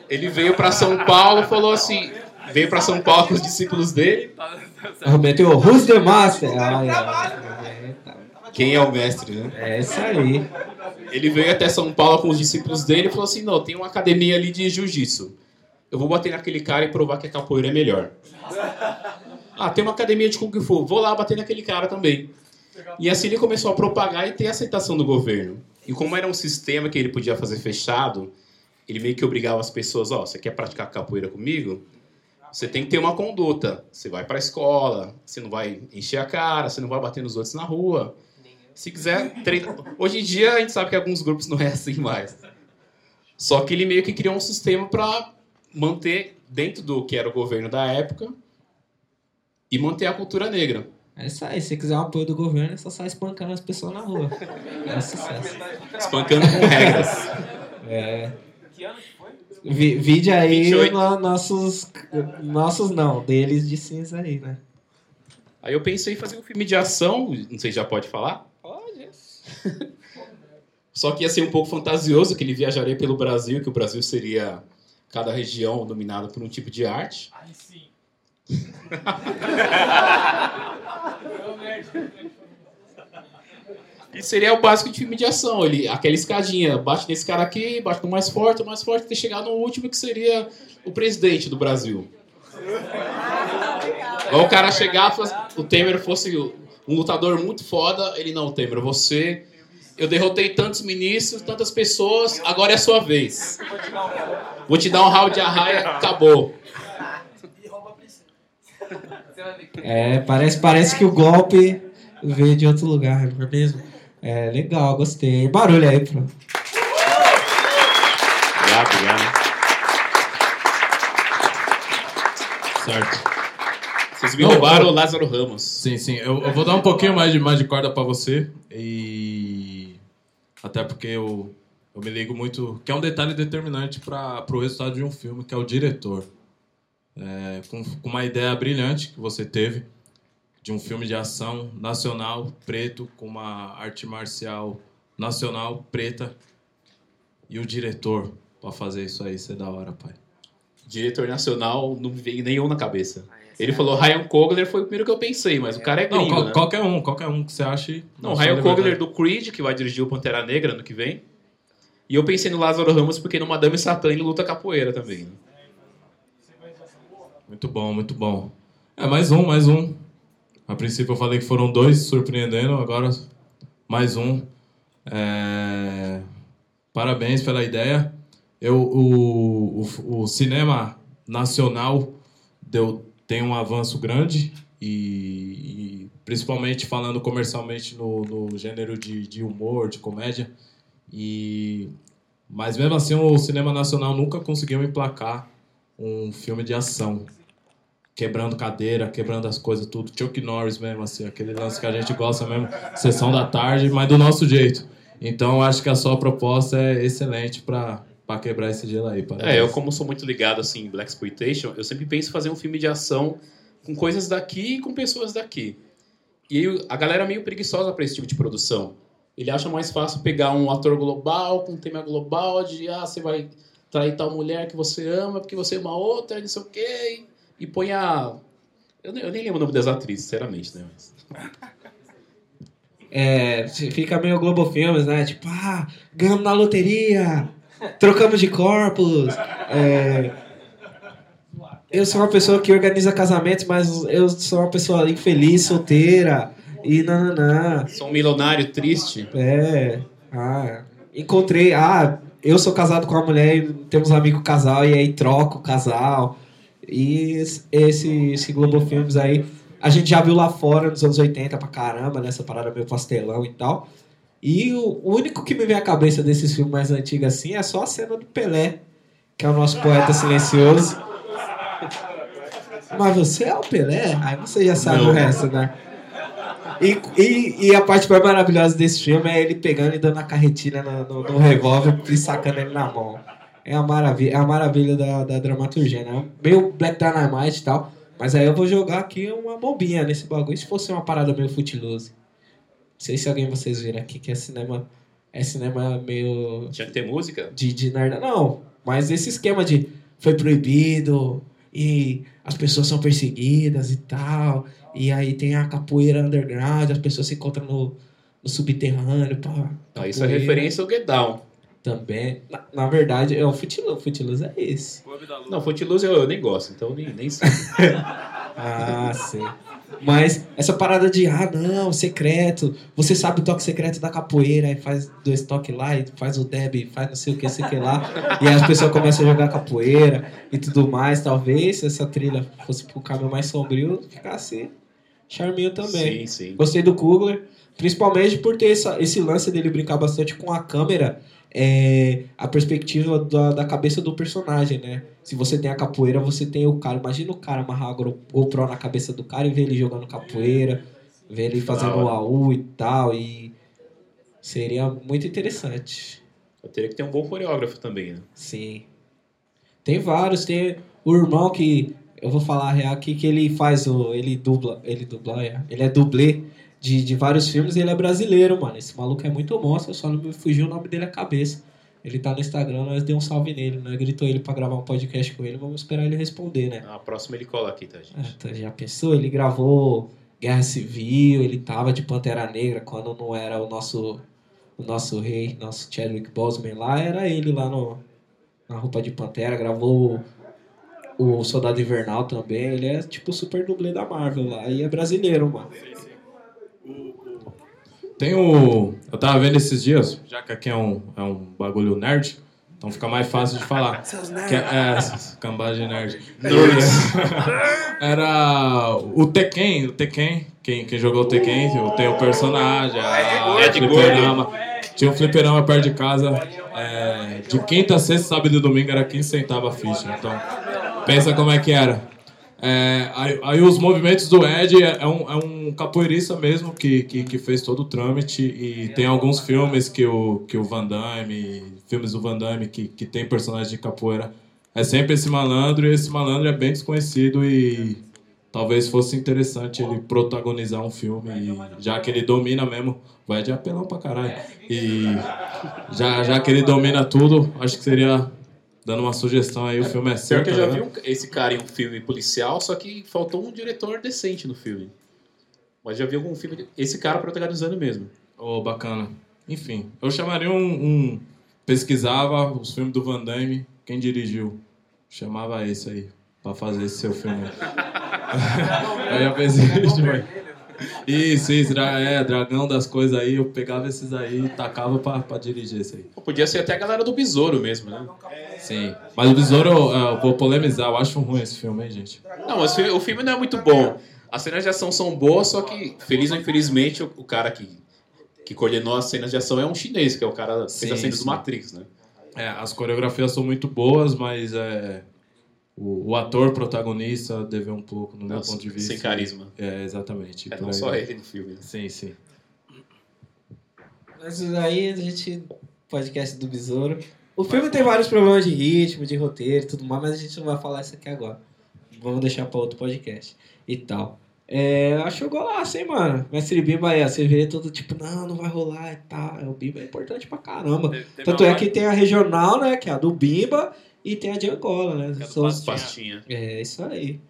Ele veio para São Paulo, falou assim, veio para São Paulo com os discípulos dele. Meteu Who's the Master? Ai, ai, Quem é o mestre, né? é isso aí. Ele veio até São Paulo com os discípulos dele e falou assim: não, tem uma academia ali de jiu-jitsu. Eu vou bater naquele cara e provar que a capoeira é melhor. Ah, tem uma academia de Kung Fu. Vou lá bater naquele cara também. E assim ele começou a propagar e ter aceitação do governo. E como era um sistema que ele podia fazer fechado, ele meio que obrigava as pessoas: ó, você quer praticar capoeira comigo? Você tem que ter uma conduta. Você vai pra escola, você não vai encher a cara, você não vai bater nos outros na rua. Se quiser treinar. Hoje em dia a gente sabe que alguns grupos não é assim mais. Só que ele meio que criou um sistema para manter dentro do que era o governo da época e manter a cultura negra. É isso aí. Se quiser o apoio do governo, é só sair espancando as pessoas na rua. É sucesso. Espancando com regras. É. Vi, vide aí 28. no- nossos. Nossos não, deles de cinza aí, né? Aí eu pensei em fazer um filme de ação, não sei se já pode falar. Só que ia ser um pouco fantasioso, que ele viajaria pelo Brasil, que o Brasil seria cada região dominada por um tipo de arte. Ai, sim. E seria o básico de filme de ação. Ele, aquela escadinha, bate nesse cara aqui, bate no mais forte, o mais forte, até chegar no último, que seria o presidente do Brasil. Ou o cara chegar, fosse- o Temer fosse um lutador muito foda, ele não, Temer, você. Eu derrotei tantos ministros, tantas pessoas, agora é a sua vez. Vou te dar um round de arraia, acabou. É, parece, parece que o golpe veio de outro lugar, não é mesmo? É, legal, gostei. Barulho aí, pronto. Obrigado, obrigado. Certo. Vocês me roubaram o Lázaro Ramos. Sim, sim. Eu, eu vou dar um pouquinho mais de, mais de corda pra você. E. Até porque eu, eu me ligo muito. Que é um detalhe determinante para o resultado de um filme, que é o diretor. É, com, com uma ideia brilhante que você teve de um filme de ação nacional, preto, com uma arte marcial nacional, preta. E o diretor pra fazer isso aí, isso é da hora, pai. Diretor nacional, não me veio nenhum na cabeça. Ele falou Ryan Coogler foi o primeiro que eu pensei, mas o cara é Não, gringo, qual- né? qualquer um, qualquer um que você ache. Não, Ryan liberdade. Coogler do Creed, que vai dirigir o Pantera Negra ano que vem. E eu pensei no Lázaro Ramos porque no Madame Satã ele luta capoeira também. né? Muito bom, muito bom. É, mais um, mais um. A princípio eu falei que foram dois surpreendendo, agora mais um. É, Parabéns pela ideia. Eu, o, o, o cinema nacional deu, tem um avanço grande e, e principalmente falando comercialmente no, no gênero de, de humor, de comédia. E, mas mesmo assim o cinema nacional nunca conseguiu emplacar um filme de ação. Quebrando cadeira, quebrando as coisas, tudo. Chuck Norris mesmo, assim, aquele lance que a gente gosta mesmo, sessão da tarde, mas do nosso jeito. Então, acho que a sua proposta é excelente para quebrar esse gelo aí. Parabéns. É, eu como sou muito ligado assim em Black Exploitation, eu sempre penso em fazer um filme de ação com coisas daqui e com pessoas daqui. E aí, a galera é meio preguiçosa para esse tipo de produção. ele acha mais fácil pegar um ator global, com um tema global, de ah, você vai trair tal mulher que você ama, porque você ama outra, não sei o quê, e, e põe a. Eu, nem- eu nem lembro o nome das atrizes, sinceramente, né? Mas- É, fica meio Globo Filmes, né? Tipo, ah, ganhamos na loteria, trocamos de corpos. é, eu sou uma pessoa que organiza casamentos, mas eu sou uma pessoa infeliz, solteira. E nananã. Sou um milionário triste. É. Ah, encontrei. Ah, eu sou casado com uma mulher e temos um amigo casal, e aí troca o casal. E esse, esse, esse Globo Filmes aí, a gente já viu lá fora nos anos 80 pra caramba, nessa parada meio pastelão e tal. E o único que me vem à cabeça desses filmes mais antigos assim é só a cena do Pelé, que é o nosso poeta silencioso. Mas você é o Pelé? Aí você já sabe Não. o resto, né? E, e, e a parte mais maravilhosa desse filme é ele pegando e dando a carretilha no, no, no revólver e sacando ele na mão. É a maravilha, é a maravilha da, da dramaturgia, né? Meio Black Dynamite e tal. Mas aí eu vou jogar aqui uma bombinha nesse bagulho. Se fosse uma parada meio footloose. Não sei se alguém de vocês viram aqui que é cinema. É cinema meio Tinha que ter música. de, de nerd. Não, mas esse esquema de foi proibido e as pessoas são perseguidas e tal. E aí tem a capoeira underground, as pessoas se encontram no, no subterrâneo. Pá, Ah, isso é referência ao Get Down. Também. Na, na verdade, é o Footloose. Footloose é esse. Não, Footloose eu, eu nem gosto, então nem, nem sei. Ah, sim. Mas essa parada de, ah, não, secreto. Você sabe o toque secreto da capoeira, aí faz dois toques lá, e faz o deb, faz não sei o que, sei o que lá. E aí as pessoas começam a jogar capoeira e tudo mais. Talvez se essa trilha fosse pro caminho mais sombrio, ficasse charminho também. Sim, sim. Gostei do Kugler, principalmente por ter essa- esse lance dele brincar bastante com a câmera, é, a perspectiva da, da cabeça do personagem, né? Se você tem a capoeira, você tem o cara. Imagina o cara amarrar a GoPro na cabeça do cara e ver ele jogando capoeira, ver ele fazendo o AU e tal, e seria muito interessante. Eu teria que ter um bom coreógrafo também, né? Sim. Tem vários, tem o irmão que eu vou falar a real aqui que ele faz o ele dubla, ele dubla, é, ele é dublê de, de vários filmes e ele é brasileiro, mano. Esse maluco é muito monstro, só não me fugiu o nome dele à cabeça. Ele tá no Instagram, nós deu um salve nele, nós gritou ele pra gravar um podcast com ele, vamos esperar ele responder, né? A próxima ele cola aqui, tá, gente? Ah, tá, já pensou? Ele gravou Guerra Civil, ele tava de Pantera Negra quando não era o nosso o nosso rei, nosso Chadwick Boseman lá, era ele lá no, na roupa de Pantera, gravou o Soldado Invernal também, ele é tipo super dublê da Marvel lá, e é brasileiro, mano. Tem o. Eu tava vendo esses dias, já que aqui é um, é um bagulho nerd, então fica mais fácil de falar. Que é, é, cambagem nerd. Era o Tekken, o Tekken, quem, quem jogou o Tekken, tem o personagem, a, É de o gordo. fliperama. Tinha um fliperama perto de casa. é, de quinta, sexta, sábado e domingo era 15 centavos a ficha. Então, pensa como é que era. É, aí, aí os movimentos do Ed é, é um, é um capoeirista mesmo que, que, que fez todo o trâmite e tem alguns filmes que o, que o Van Damme, filmes do Van Damme que, que tem personagens de capoeira. É sempre esse malandro e esse malandro é bem desconhecido e talvez fosse interessante ele protagonizar um filme e, já que ele domina mesmo, vai de apelão pra caralho. E já, já que ele domina tudo, acho que seria dando uma sugestão aí, o filme é Pior certo. que eu já né? vi um- esse cara em um filme policial, só que faltou um diretor decente no filme. Mas já vi algum filme. de- Esse cara protagonizando mesmo. Oh, bacana. Enfim, eu chamaria um, um- Pesquisava os filmes do Van Damme, quem dirigiu? Chamava esse aí, pra fazer esse seu filme. aí eu pensei, Isso, isso, dra- é, dragão das coisas aí, eu pegava esses aí e tacava pra, pra dirigir esse aí. Pô, Podia ser até a galera do Besouro mesmo, né? Sim. Mas o Besouro, eu, eu vou polemizar, eu acho ruim esse filme, hein, gente? Não, mas o filme- não é muito bom. As cenas de ação são boas, só que, feliz ou infelizmente, o, cara que, que coordenou as cenas de ação é um chinês, que é o cara que fez as cenas do. Matrix, né? É, as coreografias são muito boas, mas é, o, o ator protagonista deveu um pouco, no meu Não, ponto de vista. sem carisma. É, exatamente. É não aí só ele no filme. né? Sim, sim. Mas aí a gente. Podcast do Besouro. O filme tem vários problemas de ritmo, de roteiro e tudo mais, mas a gente não vai falar isso aqui agora. Vamos deixar para outro podcast e tal. É, achou golaço, hein, mano? Mestre Bimba aí, você vê todo tipo, não, não vai rolar e tal. O Bimba é importante pra caramba. Teve- Tanto é hora que tem a regional, né? Que é a do Bimba e tem a de Angola, né? que a do São os- Pastinha. Pastinha. É, isso aí.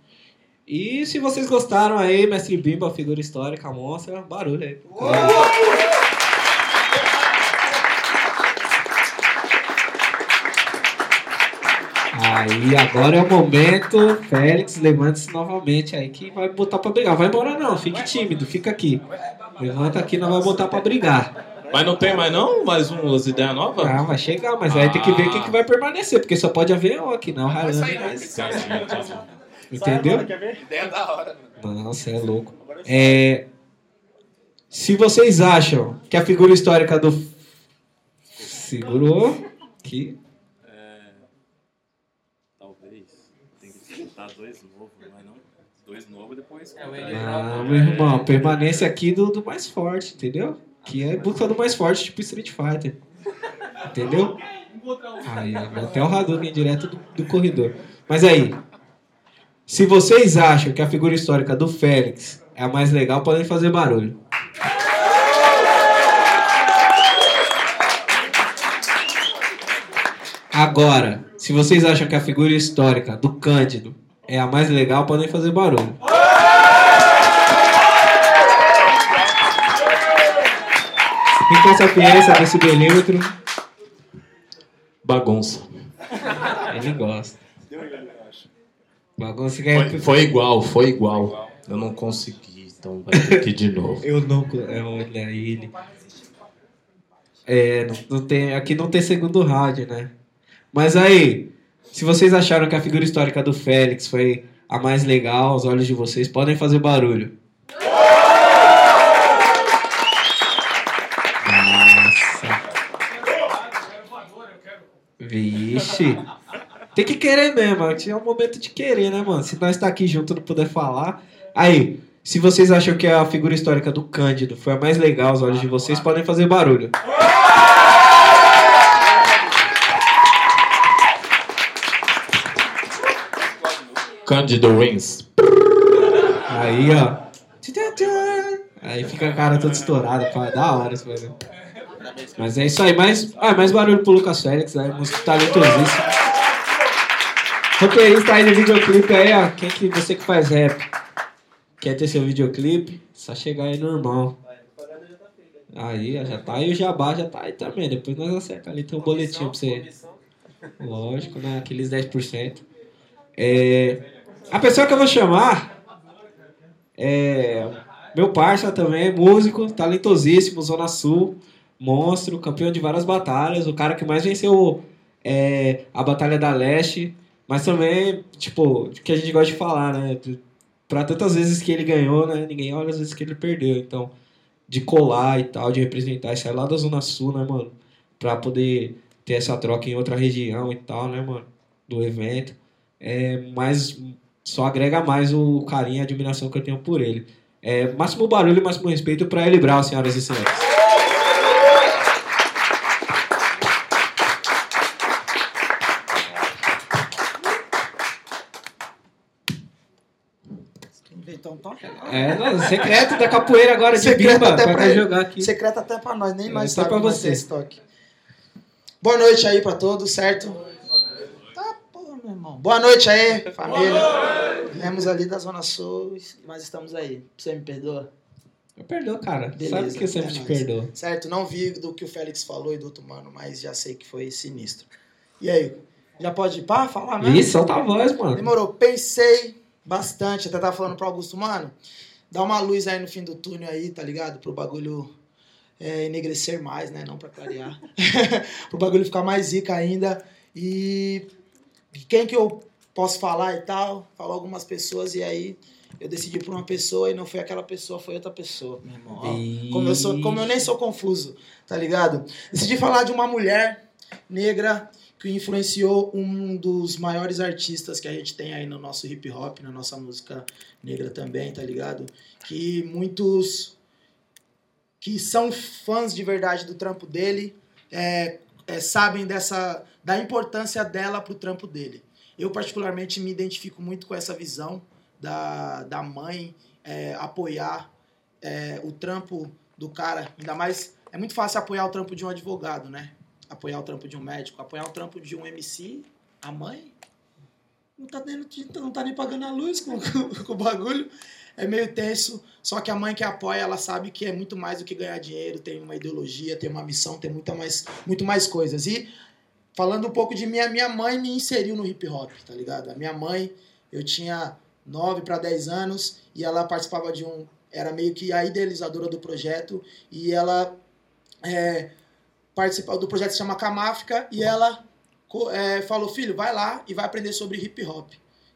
E se vocês gostaram aí, Mestre Bimba, figura histórica, monstra, barulho aí. Aí, agora é o momento. Félix, levante-se novamente aí que vai botar pra brigar. Vai embora não, fique tímido, fica aqui. Levanta aqui, não vai botar pra brigar. Mas não tem mais não? Mais umas ideias novas? Ah, vai chegar, mas aí tem que ver quem que vai permanecer, porque só pode haver um aqui, não, Harlem, mas... Entendeu? Ideia da hora. Nossa, é louco. É, se vocês acham que a figura histórica do. Segurou. Que. Talvez. Tem que disputar dois novos, não é não? Dois novos depois. Ah, meu irmão, permanece aqui do, do mais forte, entendeu? Que é do mais forte, tipo Street Fighter. Entendeu? Aí, até o Hadouken direto do, do corredor. Mas aí, se vocês acham que a figura histórica do Félix é a mais legal, podem fazer barulho. Agora, se vocês acham que a figura histórica do Cândido é a mais legal, podem fazer barulho. Com sapiência desse belímetro, Bagunça. ele gosta. Bagunça que é... Foi, foi igual, foi igual. Eu não consegui, então vai ter que ir de novo. Eu não. É, olha ele. É, não, não tem, aqui não tem segundo round, né? Mas aí, se vocês acharam que a figura histórica do Félix foi a mais legal aos olhos de vocês, podem fazer barulho. Vixe. Tem que querer mesmo, tinha um momento de querer, né, mano? Se nós tá aqui junto não puder falar. Aí, se vocês acham que a figura histórica do Cândido foi a mais legal aos olhos de vocês, podem fazer barulho. Cândido wins. Aí, ó. Aí fica a cara toda estourada, pá, da hora isso, velho. Mas é isso aí, mais, ah, mais barulho pro Lucas Félix, né? Músico talentosíssimo. Roteirista aí no videoclipe aí, ó. Quem que você que faz rap? Quer ter seu videoclipe? Só chegar aí no irmão. Aí, já tá aí o jabá, já tá aí também. Depois nós acertamos ali, tem um boletim pra você. Lógico, né? Aqueles 10%. É, a pessoa que eu vou chamar é meu parça também, músico, talentosíssimo, Zona Sul, monstro, campeão de várias batalhas, o cara que mais venceu é, a Batalha da Leste, mas também, tipo, que a gente gosta de falar, né? Pra tantas vezes que ele ganhou, né? Ninguém olha as vezes que ele perdeu. Então, de colar e tal, de representar, sair lá da Zona Sul, né, mano? Pra poder ter essa troca em outra região e tal, né, mano? Do evento. É, mas só agrega mais o carinho e a admiração que eu tenho por ele. É, máximo barulho máximo respeito pra ele Brau, senhoras e senhores. Então toca. É, não, secreto da capoeira agora de Secreto bimba, até pra pra jogar aqui. Secreto até pra nós, nem É, nós só sabemos pra você. esse toque. Boa noite aí pra todos, certo? Tá, porra, meu irmão. Boa noite aí, família. Viemos ali da Zona Sul, mas estamos aí. Você me perdoa? Eu perdoo, cara. Beleza, Sabe que eu sempre é te nóis. perdoo. Certo, não vi do que o Félix falou e do outro mano, mas já sei que foi sinistro. E aí, já pode ir pá, falar mesmo? Ih, solta a voz, mano. Demorou. Pensei bastante, até tava falando pro Augusto, mano, dá uma luz aí no fim do túnel aí, tá ligado? Pro bagulho é, enegrecer mais, né? Não pra clarear. Pro bagulho ficar mais zica ainda. E quem que eu posso falar e tal? Falou algumas pessoas e aí eu decidi por uma pessoa e não foi aquela pessoa, foi outra pessoa, meu irmão. Como eu, sou, como eu nem sou confuso, tá ligado? Decidi falar de uma mulher negra que influenciou um dos maiores artistas que a gente tem aí no nosso hip hop, na nossa música negra também, tá ligado? Que muitos que são fãs de verdade do trampo dele é, é, sabem dessa da importância dela pro trampo dele. Eu particularmente me identifico muito com essa visão da, da mãe é, apoiar é, o trampo do cara, ainda mais. É muito fácil apoiar o trampo de um advogado, né? Apoiar o trampo de um médico, apoiar o trampo de um MC, a mãe. Não tá nem, não tá nem pagando a luz com, com, com o bagulho. É meio tenso. Só que a mãe que apoia, ela sabe que é muito mais do que ganhar dinheiro, tem uma ideologia, tem uma missão, tem muita mais, muito mais coisas. E falando um pouco de minha, minha mãe me inseriu no hip hop, tá ligado? A minha mãe, eu tinha 9 para 10 anos e ela participava de um. Era meio que a idealizadora do projeto e ela é, participava do projeto que se chama Camáfrica e ela é, falou: filho, vai lá e vai aprender sobre hip hop,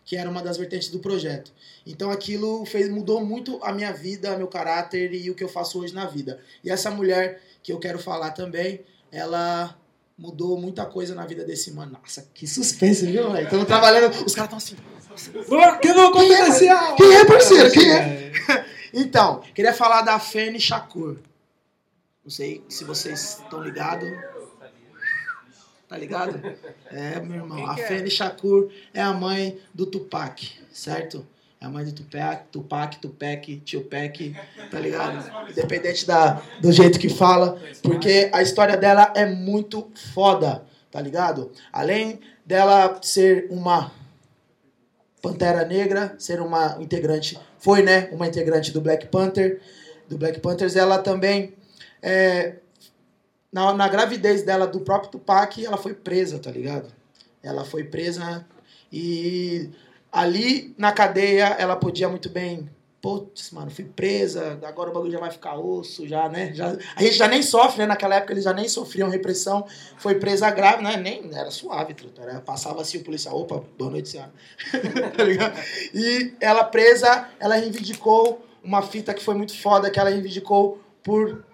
que era uma das vertentes do projeto. Então aquilo fez, mudou muito a minha vida, meu caráter e o que eu faço hoje na vida. E essa mulher que eu quero falar também, ela mudou muita coisa na vida desse mano. Nossa, que suspense, viu, velho? Estamos trabalhando, os caras estão assim. Que não confidencial! Quem é, parceiro? Quem é? Então, queria falar da Fene Shakur. Não sei se vocês estão ligados. Tá ligado? É, meu irmão. A Fene Shakur é a mãe do Tupac, certo? É a mãe do Tupac, Tupac, Tupac, Tupac, tá ligado? Independente da, do jeito que fala, porque a história dela é muito foda, tá ligado? Além dela ser uma Pantera Negra, ser uma integrante, foi, né, uma integrante do Black Panther, do Black Panthers, ela também, é, na, na gravidez dela do próprio Tupac, ela foi presa, tá ligado? Ela foi presa e ali na cadeia ela podia muito bem, putz, mano, fui presa, agora o bagulho já vai ficar osso, já, né? Já, a gente já nem sofre, né? Naquela época eles já nem sofriam repressão, foi presa grave, né? Nem, era suave, era, passava assim o policial, opa, boa noite, senhora. tá ligado? E ela presa, ela reivindicou uma fita que foi muito foda, que ela reivindicou por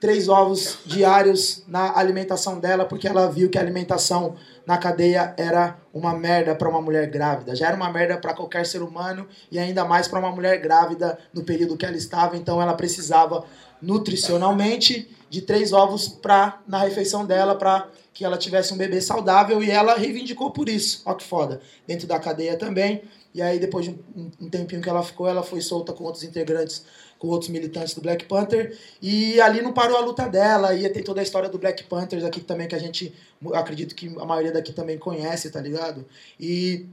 três ovos diários na alimentação dela, porque ela viu que a alimentação na cadeia era uma merda para uma mulher grávida. Já era uma merda para qualquer ser humano e ainda mais para uma mulher grávida no período que ela estava, então ela precisava nutricionalmente de três ovos para na refeição dela para que ela tivesse um bebê saudável e ela reivindicou por isso. Ó que foda. Dentro da cadeia também. E aí depois de um, um tempinho que ela ficou, ela foi solta com outros integrantes com outros militantes do Black Panther. E ali não parou a luta dela. Ia ter toda a história do Black Panthers aqui também, que a gente, acredito que a maioria daqui também conhece, tá ligado? E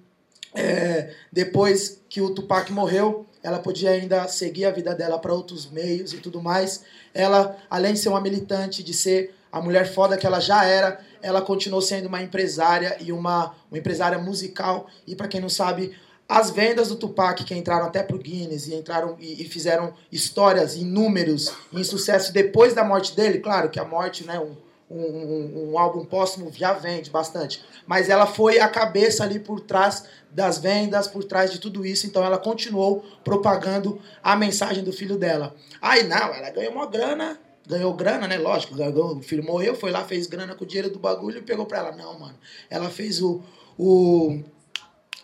é, depois que o Tupac morreu, ela podia ainda seguir a vida dela para outros meios e tudo mais. Ela, além de ser uma militante, de ser a mulher foda que ela já era, ela continuou sendo uma empresária e uma, uma empresária musical. E para quem não sabe, as vendas do Tupac, que entraram até pro Guinness e entraram e, e fizeram histórias em números, em sucesso depois da morte dele, claro que a morte, né, um, um, um, um álbum póstumo já vende bastante, mas ela foi a cabeça ali por trás das vendas, por trás de tudo isso, então ela continuou propagando a mensagem do filho dela. Aí não, ela ganhou uma grana, ganhou grana, né? Lógico, ganhou, o filho morreu, foi lá, fez grana com o dinheiro do bagulho e pegou pra ela. Não, mano. Ela fez o, o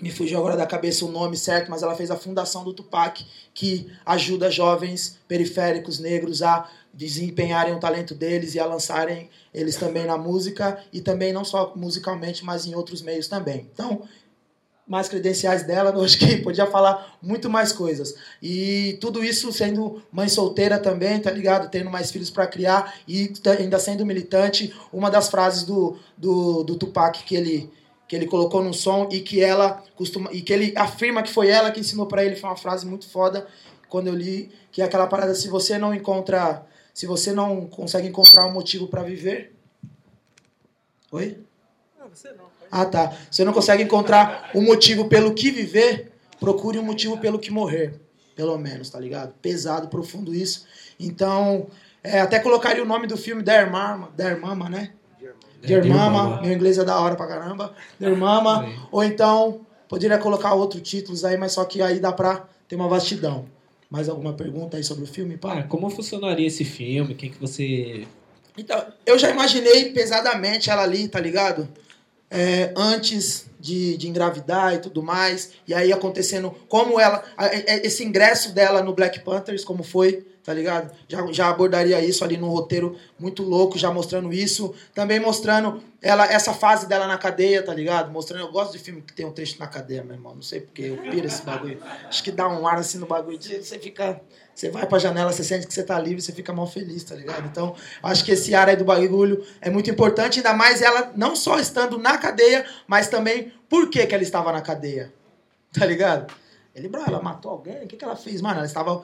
me fugiu agora da cabeça o nome certo, mas ela fez a fundação do Tupac, que ajuda jovens periféricos negros a desempenharem o talento deles e a lançarem eles também na música e também não só musicalmente, mas em outros meios também. Então, mais credenciais dela, eu acho que podia falar muito mais coisas. E tudo isso sendo mãe solteira também, tá ligado? Tendo mais filhos para criar e ainda sendo militante. Uma das frases do, do, do Tupac que ele que ele colocou no som e que ela costuma e que ele afirma que foi ela que ensinou para ele. Foi uma frase muito foda quando eu li que é aquela parada se você não encontra se você não consegue encontrar um motivo para viver. Oi? Ah tá. Você não consegue encontrar um motivo pelo que viver procure um motivo pelo que morrer. Pelo menos tá ligado? Pesado profundo isso. Então é, até colocaria o nome do filme Der Mama Der Mama né Dear Mama, meu inglês é da hora pra caramba. Dear Mama, ou então poderia colocar outros títulos aí, mas só que aí dá pra ter uma vastidão. Mais alguma pergunta aí sobre o filme? Pá? Cara, como funcionaria esse filme? Quem que você. Então, eu já imaginei pesadamente ela ali, tá ligado? É, antes de, de engravidar e tudo mais. E aí acontecendo como ela. a- a- Esse ingresso dela no Black Panthers, como foi, tá ligado? Já, já abordaria isso ali num roteiro muito louco, já mostrando isso. Também mostrando ela, essa fase dela na cadeia, tá ligado? Mostrando. Eu gosto de filme que tem um trecho na cadeia, meu irmão. Não sei porque eu piro esse bagulho. Acho que dá um ar assim no bagulho. Você fica. Você vai pra janela, você sente que você tá livre, você fica mal feliz, tá ligado? Então, acho que esse ar aí do bagulho é muito importante, ainda mais ela não só estando na cadeia, mas também por que, que ela estava na cadeia. Tá ligado? Ele, bro, ela matou alguém? O que, que ela fez? Mano, ela estava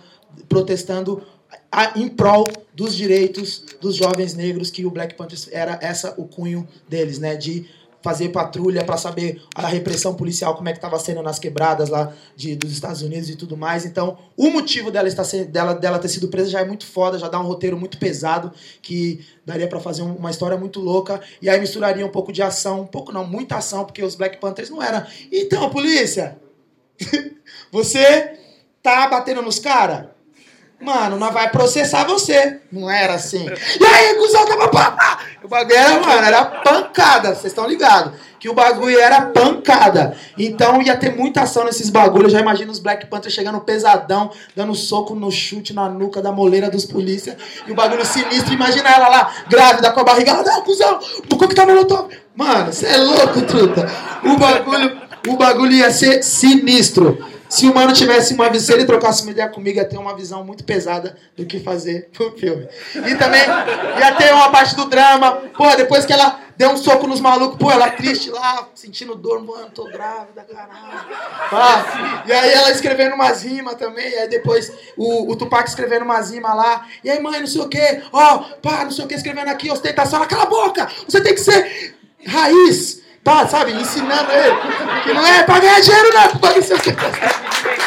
protestando a- em prol dos direitos dos jovens negros, que o Black Panthers era essa o cunho deles, né? De fazer patrulha para saber a repressão policial, como é que estava sendo nas quebradas lá de, dos Estados Unidos e tudo mais. Então, o motivo dela, estar dela, dela ter sido presa já é muito foda, já dá um roteiro muito pesado, que daria para fazer um- uma história muito louca. E aí misturaria um pouco de ação, um pouco não, muita ação, porque os Black Panthers não eram. Então, polícia, você tá batendo nos caras? Mano, nós vai processar você. Não era assim. E aí, cuzão, tava pá. O bagulho era, mano, era pancada. Vocês estão ligados? Que o bagulho era pancada. Então ia ter muita ação nesses bagulhos. Eu já imagino os Black Panthers chegando pesadão, dando soco no chute na nuca da moleira dos polícia. E o bagulho sinistro. Imagina ela lá, grávida, com a barriga. Ela, não, cuzão, por que que tá molotov? Mano, você é louco, truta. O bagulho, o bagulho ia ser sinistro. Se o mano tivesse uma visão, se ele trocasse uma ideia comigo, ia ter uma visão muito pesada do que fazer pro filme. E também ia ter uma parte do drama. Pô, depois que ela deu um soco nos malucos, pô, ela triste lá, sentindo dor, mano, tô grávida, caralho. Pá. E aí ela escrevendo umas rimas também, e aí depois o, o Tupac escrevendo umas rimas lá. E aí, mãe, não sei o quê, ó, pá, não sei o que, escrevendo aqui, ostentação. Ela, cala a boca, você tem que ser raiz. Tá, sabe, ensinando ele. Que não é pra ganhar dinheiro, não, é pra ganhar seu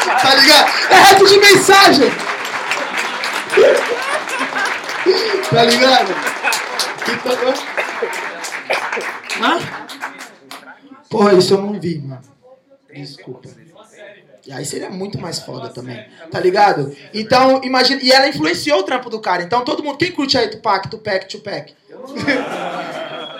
Tá ligado? É rap de mensagem. Tá ligado? Então, Hã? Porra, isso eu não vi, mano. Desculpa. E aí seria muito mais foda também, tá ligado? Então, imagina. E ela influenciou o trampo do cara. Então, todo mundo. Quem curte aí Tupac, Tupac, Tupac?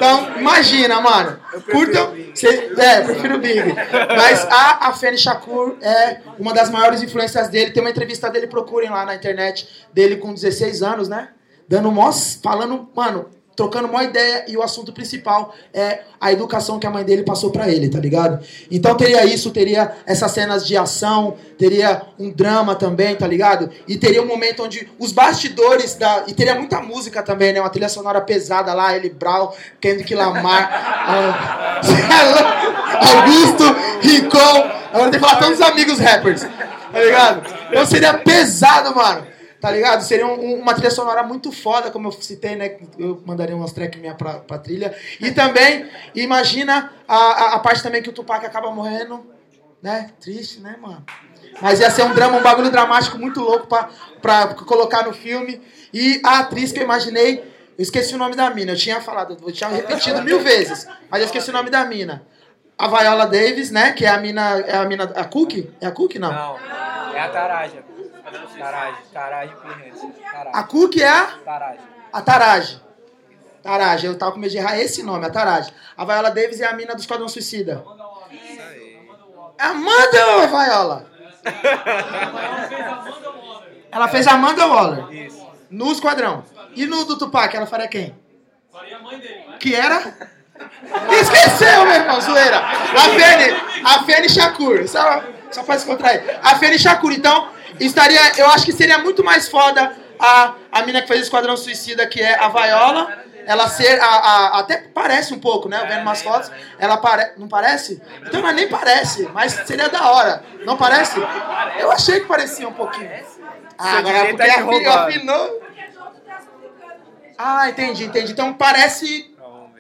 Então, imagina, mano. Curtam. Cê, é, eu prefiro o Big. Mas a, a Fanny Shakur é uma das maiores influências dele. Tem uma entrevista dele, procurem lá na internet, dele com 16 anos, né? Dando mó. falando, mano, trocando uma ideia e o assunto principal é a educação que a mãe dele passou pra ele, tá ligado? Então teria isso, teria essas cenas de ação, teria um drama também, tá ligado? E teria um momento onde os bastidores da e teria muita música também, né? Uma trilha sonora pesada lá, ele Brown, Kendrick Lamar, ah, Augusto, Rincon, agora tem que falar todos os amigos rappers, tá ligado? Então seria pesado, mano. Tá ligado? Seria um- um- uma trilha sonora muito foda, como eu citei, né? Eu mandaria umas tracks minha pra, pra trilha. E também, imagina a, a, a parte também que o Tupac acaba morrendo, né? Triste, né, mano? Mas ia ser um drama, um bagulho dramático muito louco pra, pra colocar no filme. E a atriz que eu imaginei, eu esqueci o nome da mina, eu tinha falado, eu tinha repetido mil vezes, mas eu esqueci o nome da mina. A Viola Davis, né? Que é a mina. É a mina. A Cookie? É a Cookie, não? Não, é a Taraja. Taraja Plenense. A Cookie é a. A Taraji. Taraji, eu tava com medo de errar esse nome, a Taraji. A Viola Davis é a mina do Esquadrão Suicida. É Amanda a Viola? Ela fez a Amanda Waller. No Esquadrão. E no do Tupac, ela faria quem? Que era? Esqueceu, meu irmão, zoeira. A Fene, a Fene Shakur. Só, só pra se contrair. A Fene Shakur. Então, estaria, eu acho que seria muito mais foda a, a mina que fez o Esquadrão Suicida, que é a Viola. Ela ser. A, a- até parece um pouco, né? Vendo umas fotos. Ela pare, não parece? Então ela nem parece, mas seria da hora. Não parece? Eu achei que parecia um pouquinho. Ah, agora porque tá roubando. afinou. Ah, entendi, entendi. Então parece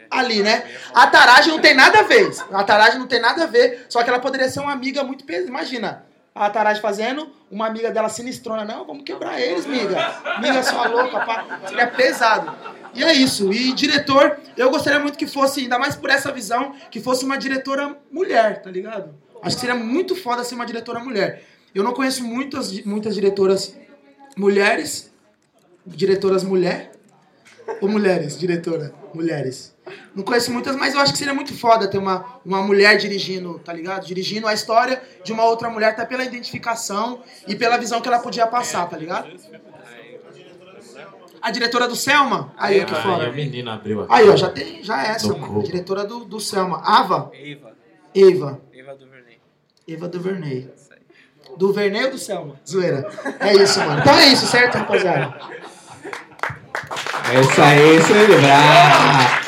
ali, né? A Taraji não tem nada a ver. A Taraji não tem nada a ver, só que ela poderia ser uma amiga muito pesada. Imagina, a Taraji fazendo, uma amiga dela sinistrona. Não, vamos quebrar eles, miga. Miga sua louca, pá. Seria pesado. E é isso. E diretor, eu gostaria muito que fosse, ainda mais por essa visão, que fosse uma diretora mulher, tá ligado? Acho que seria muito foda ser uma diretora mulher. Eu não conheço muitas, muitas diretoras mulheres. Diretoras mulher. Ou mulheres, diretora? Mulheres. Não conheço muitas, mas eu acho que seria muito foda ter uma, uma mulher dirigindo, tá ligado? Dirigindo a história de uma outra mulher, até pela identificação e pela visão que ela podia passar, tá ligado? A diretora do Selma? Aí, ó, que Aí a foda. menina abriu. Aí, ó, já tem, já é essa, mano. Diretora do, do Selma. Ava? Eva. Eva. Eva Duvernay. Eva Duvernay. Duvernay ou do Selma? Zoeira. É isso, mano. Então é isso, certo, rapaziada? É isso aí, celebrar.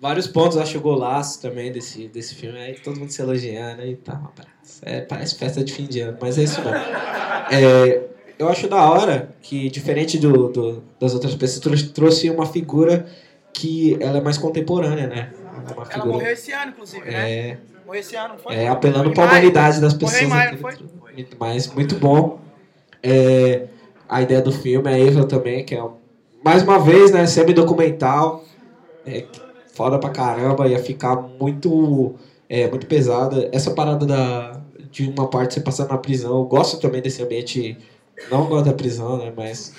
Vários pontos, acho golaço também desse, desse filme. Aí todo mundo se elogiando e tal. um abraço. É, parece festa de fim de ano, mas é isso mesmo. É, eu acho da hora que, diferente do, do- das outras pessoas, trouxe, trouxe uma figura que ela é mais contemporânea, né? É uma Ela figura. morreu esse ano, inclusive, né? É, Morreu esse ano, foi? é, apelando para a humanidade das Morreu pessoas. em maio, não foi? Mas muito bom. É, a ideia do filme, a Eva também, que é um- mais uma vez, né, semi-documental. É, foda pra caramba, ia ficar muito, é, muito pesada. Essa parada da, de uma parte você passar na prisão, eu gosto também desse ambiente, não gosto da prisão, né, mas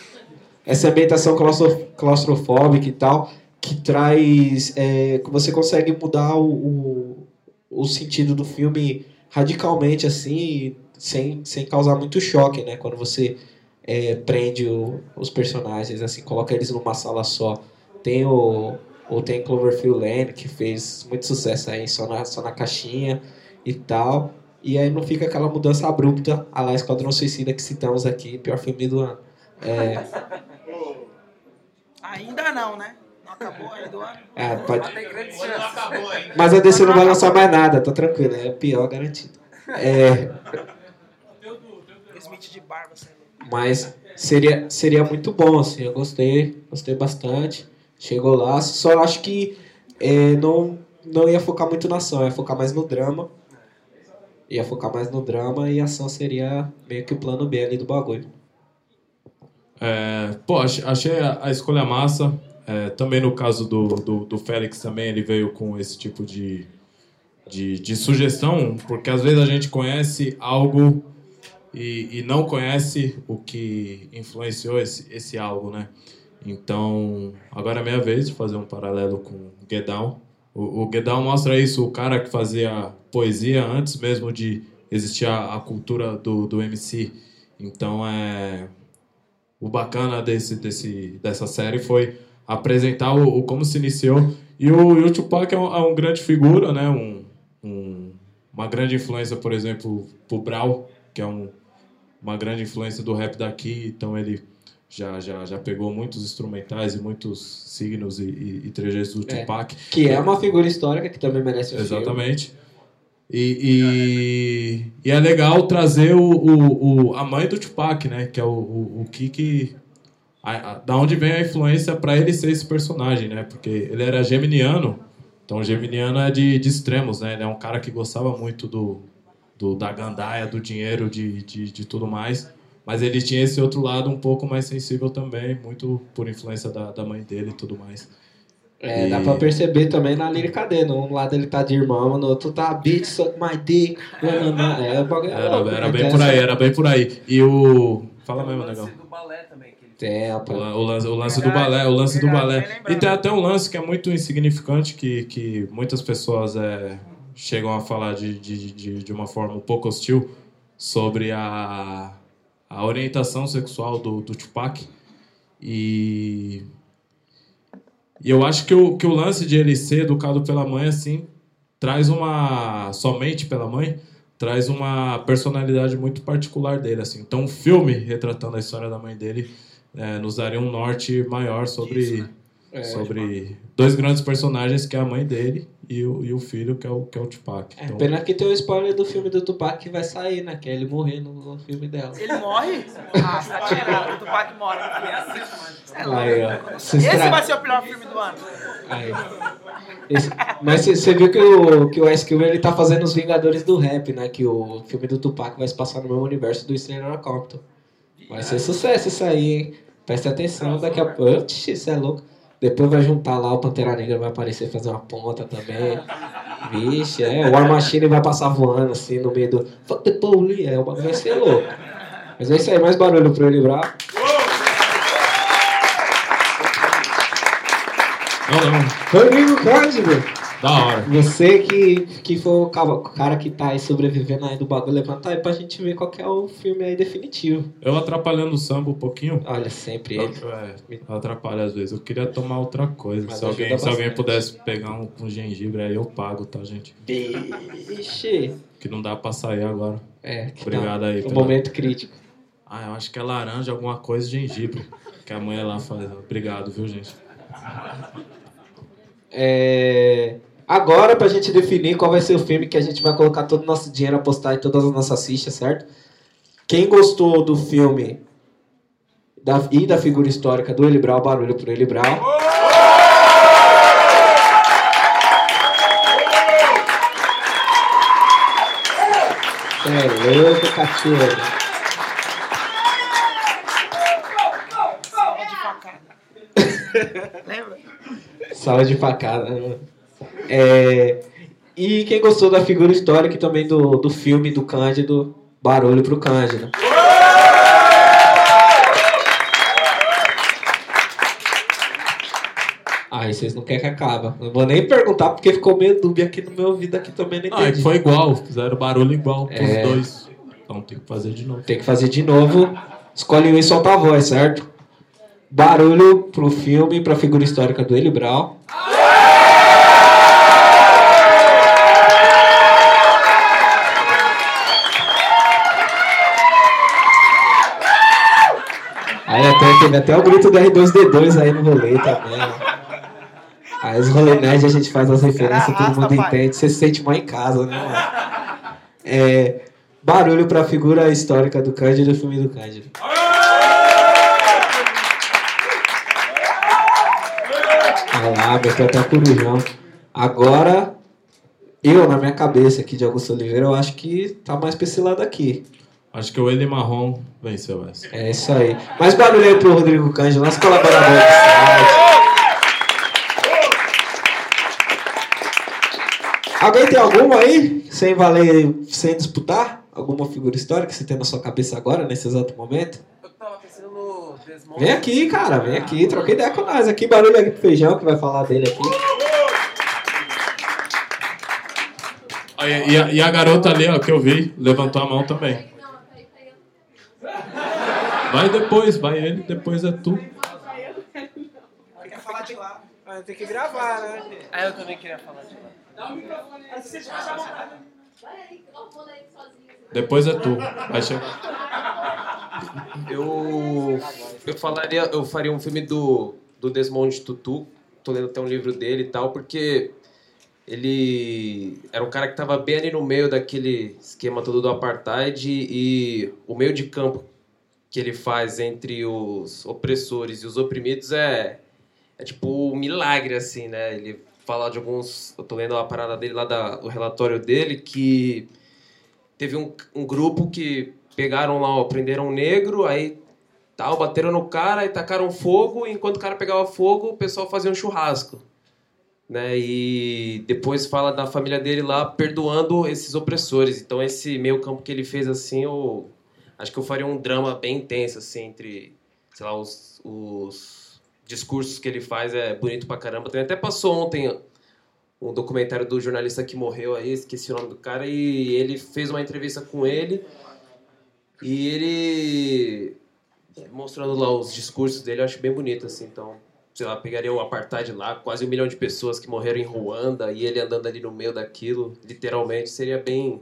essa ambientação claustro- claustrofóbica e tal, que traz, é, que você consegue mudar o, o, o sentido do filme radicalmente assim, sem, sem causar muito choque, né? Quando você é, prende o- os personagens, assim, coloca eles numa sala só. Tem o, o tem Cloverfield Lane, que fez muito sucesso aí, só na, só na caixinha e tal. E aí não fica aquela mudança abrupta, a lá Esquadrão Suicida que citamos aqui, pior filme do ano. É, Ainda não, né? Não acabou ainda o ano. é, pode. Mas a DC não vai lançar mais nada, tô tranquilo, é pior garantido. É, Smith de barba. Mas seria, seria muito bom, assim, eu gostei, gostei bastante. Chegou lá, só acho que é, não, não ia focar muito na ação, ia focar mais no drama. Ia focar mais no drama e a ação seria meio que o plano B ali do bagulho. É, pô, ach- achei a, a escolha massa. É, também no caso do, do, do Félix também, ele veio com esse tipo de, de, de sugestão, porque às vezes a gente conhece algo e, e não conhece o que influenciou esse, esse algo, né? Então, agora é minha vez de fazer um paralelo com Get Down. O, o Get Down mostra isso, o cara que fazia poesia antes mesmo de existir a, a cultura do, do MC. Então, é o bacana desse, desse, dessa série foi apresentar o, o como se iniciou. E o, e o Tupac é um, é um grande figura, né? Um, um- uma grande influência, por exemplo, pro Brau, que é um, uma grande influência do rap daqui. Então ele já, já, já pegou muitos instrumentais e muitos signos e, e, e trejeitos do É. Tupac. Que é uma figura histórica que também merece um filme. Exatamente. E, e, e é legal trazer o, o, o- a mãe do Tupac, né? Que é o, o, o Kiki. A, a- da onde vem a influência para ele ser esse personagem, né? Porque ele era geminiano. Então, geminiano é de, de extremos, né? Ele é um cara que gostava muito do, do da gandaia, do dinheiro, de, de, de tudo mais. Mas ele tinha esse outro lado um pouco mais sensível também, muito por influência da, da mãe dele e tudo mais. É, E- dá pra perceber também na lírica dele. Um lado ele tá de irmão, no outro tá bitch, suck my dick. É, é Era, era né? bem por aí, era bem por aí. E o. Fala mesmo, O lance do balé também. Tem, O, o lance, o lance do balé, o lance do balé. E tem até um lance que é muito insignificante que, que muitas pessoas é, chegam a falar de, de, de, de uma forma um pouco hostil sobre a, a orientação sexual do, do Tupac. E, e eu acho que o, que o lance de ele ser educado pela mãe, assim, traz uma. somente pela mãe, traz uma personalidade muito particular dele, assim. Então, um filme retratando a história da mãe dele é, nos daria um norte maior sobre, É, sobre dois grandes personagens, que é a mãe dele e o, e o filho, que é o, que é o Tupac. É, Então, pena que tem o spoiler do filme do Tupac que vai sair, né? Que é ele morrer no, no filme dela. Ele morre? Ah, você tá tirando. O Tupac morre. Você é. Aí, ó. Se Esse estra- vai ser o pior filme do ano. Aí. Esse- Mas você viu que o, que o Ice Cube ele tá fazendo os Vingadores do Rap, né? Que o filme do Tupac vai se passar no mesmo universo do Stranger Compton. Vai ser sucesso isso aí, hein? Preste atenção, daqui a pouco. Oxi, isso é louco. Depois vai juntar lá, o Pantera Negra vai aparecer e fazer uma ponta também. Vixe, é. O War Machine vai passar voando assim no meio do. Fuck the police. É, o bagulho vai ser louco. Mas é isso aí, mais barulho pro ele bravo. Não, não. Rodrigo Cândido, Da hora. você que, que foi o ca- o cara que tá aí sobrevivendo aí do bagulho, levanta aí pra gente ver qual que é o filme aí definitivo. Eu atrapalhando o samba um pouquinho. Olha, sempre Eu, ele. é, eu atrapalho às vezes. Eu queria tomar outra coisa. Mas Se alguém, se alguém pudesse pegar um, um gengibre aí, eu pago, tá, gente? Vixe. Que não dá pra sair agora. É, que Obrigado tá aí. Um pela- momento crítico. Ah, eu acho que é laranja, alguma coisa, gengibre. Que a mãe lá faz. Obrigado, viu, gente? É, Agora, pra gente definir qual vai ser o filme que a gente vai colocar todo o nosso dinheiro, apostar em todas as nossas fichas, certo? Quem gostou do filme da, e da figura histórica do Eli barulho pro Eli Brau. É louco, cachorro. Salva de facada. Lembra? Salva de facada. É, e quem gostou da figura histórica e também do, do filme do Cândido, barulho pro Cândido. Ai, vocês não querem que acaba. Não vou nem perguntar porque ficou meio dúbio aqui no meu ouvido aqui também não Ah, foi igual. Fizeram barulho igual pros É. dois. Então tem que fazer de novo. Tem que fazer de novo. Escolhe um e solta a voz, certo? Barulho pro filme pra figura histórica do Eli Brau. Aí até, teve até o grito do R2D2 aí no rolê também. Aí os rolê nerd a gente faz as referências, todo mundo entende. Você se sente mais em casa, né, mano? É, barulho pra figura histórica do Cândido e filme do Cândido. Olha lá, até corujão. Agora, eu, na minha cabeça aqui de Augusto Oliveira, eu acho que tá mais pra esse lado aqui. Acho que o Eli Marrom venceu essa. É isso aí. Mais barulho aí pro Rodrigo Cândido, nosso colaborador do site. Alguém tem alguma aí? Sem valer, sem disputar? Alguma figura histórica que você tem na sua cabeça agora, nesse exato momento? Eu tava pensando no Desmond. Vem aqui, cara, vem aqui, troca ideia com nós aqui. Barulho aqui pro Feijão, que vai falar dele aqui. E a, e a garota ali, ó, que eu vi, levantou a mão também. Vai depois, vai ele, depois é tu. Quer falar de lá. Ah, tem que gravar, né? Ah, eu também queria falar de lá. Depois é tu. Vai chegar. Eu, eu falaria, eu faria um filme do, do Desmond Tutu. Tô lendo até um livro dele e tal, porque ele era um cara que estava bem ali no meio daquele esquema todo do apartheid e o meio de campo que ele faz entre os opressores e os oprimidos é, é tipo um milagre, assim, né? Ele fala de alguns. Eu tô lendo a parada dele lá, da, o relatório dele, que teve um, um grupo que pegaram lá, ó, prenderam um negro, aí tal, bateram no cara e tacaram fogo, e enquanto o cara pegava fogo, o pessoal fazia um churrasco. Né? E depois fala da família dele lá perdoando esses opressores. Então esse meio campo que ele fez assim, eu acho que eu faria um drama bem intenso assim entre, sei lá, os, os discursos que ele faz é bonito pra caramba. Também até passou ontem um documentário do jornalista que morreu aí, esqueci o nome do cara, e ele fez uma entrevista com ele e ele mostrando lá os discursos dele, eu acho bem bonito assim, então sei lá, pegaria o apartheid lá, quase um milhão de pessoas que morreram em Ruanda e ele andando ali no meio daquilo, literalmente, seria bem,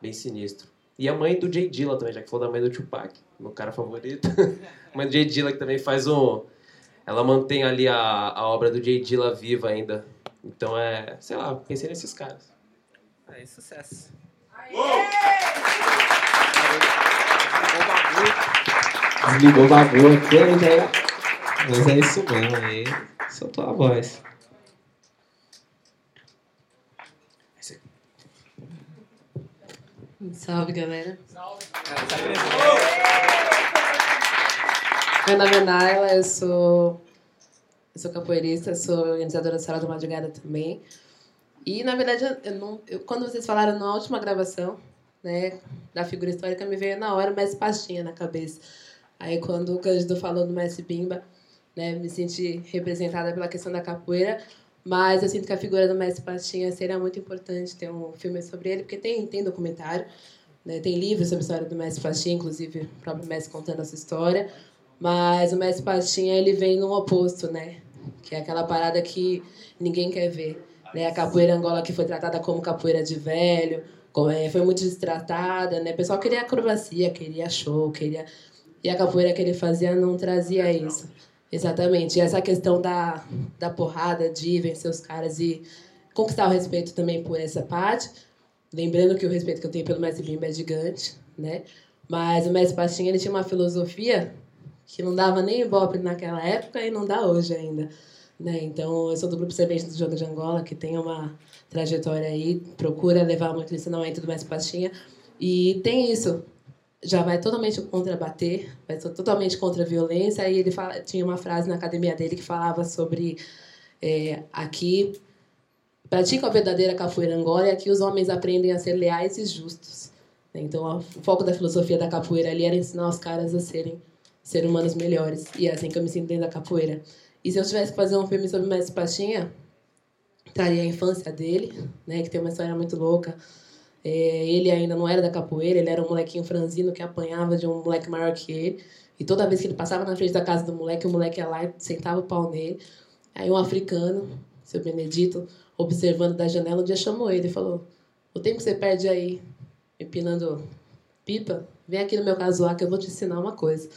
bem sinistro. E a mãe do Jay Dilla também, já que falou da mãe do Tupac, meu cara favorito. a mãe do Jay Dilla que também faz um... Ela mantém ali a, a obra do Jay Dilla viva ainda. Então é, sei lá, pensei nesses caras. Aí, sucesso. Desligou o bagulho aqui, aí já é... Mas é isso mesmo, aí soltou a voz. Salve, galera. Meu nome é Naila, eu sou, eu sou capoeirista, sou organizadora da Sala da Madrugada também. E, na verdade, eu não, eu- quando vocês falaram na última gravação, né, da figura histórica, me veio na hora o Mestre Pastinha na cabeça. Aí quando o Cândido falou do Mestre Bimba, né, me senti representada pela questão da capoeira, mas eu sinto que a figura do Mestre Pastinha seria muito importante ter um filme sobre ele, porque tem, tem documentário, né, tem livros sobre a história do Mestre Pastinha, inclusive o próprio Mestre contando essa história, mas o Mestre Pastinha ele vem no oposto, né, que é aquela parada que ninguém quer ver. Né, a capoeira angola que foi tratada como capoeira de velho, é, foi muito destratada, né? O pessoal queria acrobacia, queria show, queria e a capoeira que ele fazia não trazia isso. Exatamente. E essa questão da, da porrada, de vencer os caras e conquistar o respeito também por essa parte. Lembrando que o respeito que eu tenho pelo mestre Bimba é gigante, né? Mas o mestre Pastinha ele tinha uma filosofia que não dava nem ibope naquela época e não dá hoje ainda. Né? Então, eu sou do grupo Servente do Jogo de Angola, que tem uma trajetória aí, procura levar muito ensinamento do mestre Pastinha. E tem isso, já vai totalmente contra bater, vai totalmente contra a violência. Aí ele fala, tinha uma frase na academia dele que falava sobre é, aqui pratica a verdadeira capoeira Angola e aqui os homens aprendem a ser leais e justos. Então, o foco da filosofia da capoeira ali era ensinar os caras a serem ser humanos melhores. E é assim que eu me sinto dentro da capoeira. E se eu tivesse que fazer um filme sobre o Mestre Pastinha, traria a infância dele, né, que tem uma história muito louca. É, ele ainda não era da capoeira, ele era um molequinho franzino que apanhava de um moleque maior que ele. E toda vez que ele passava na frente da casa do moleque, o moleque ia lá e sentava o pau nele. Aí um africano, seu Benedito, observando da janela, um dia chamou ele e falou: O tempo que você perde aí empinando pipa, vem aqui no meu casuar que eu vou te ensinar uma coisa.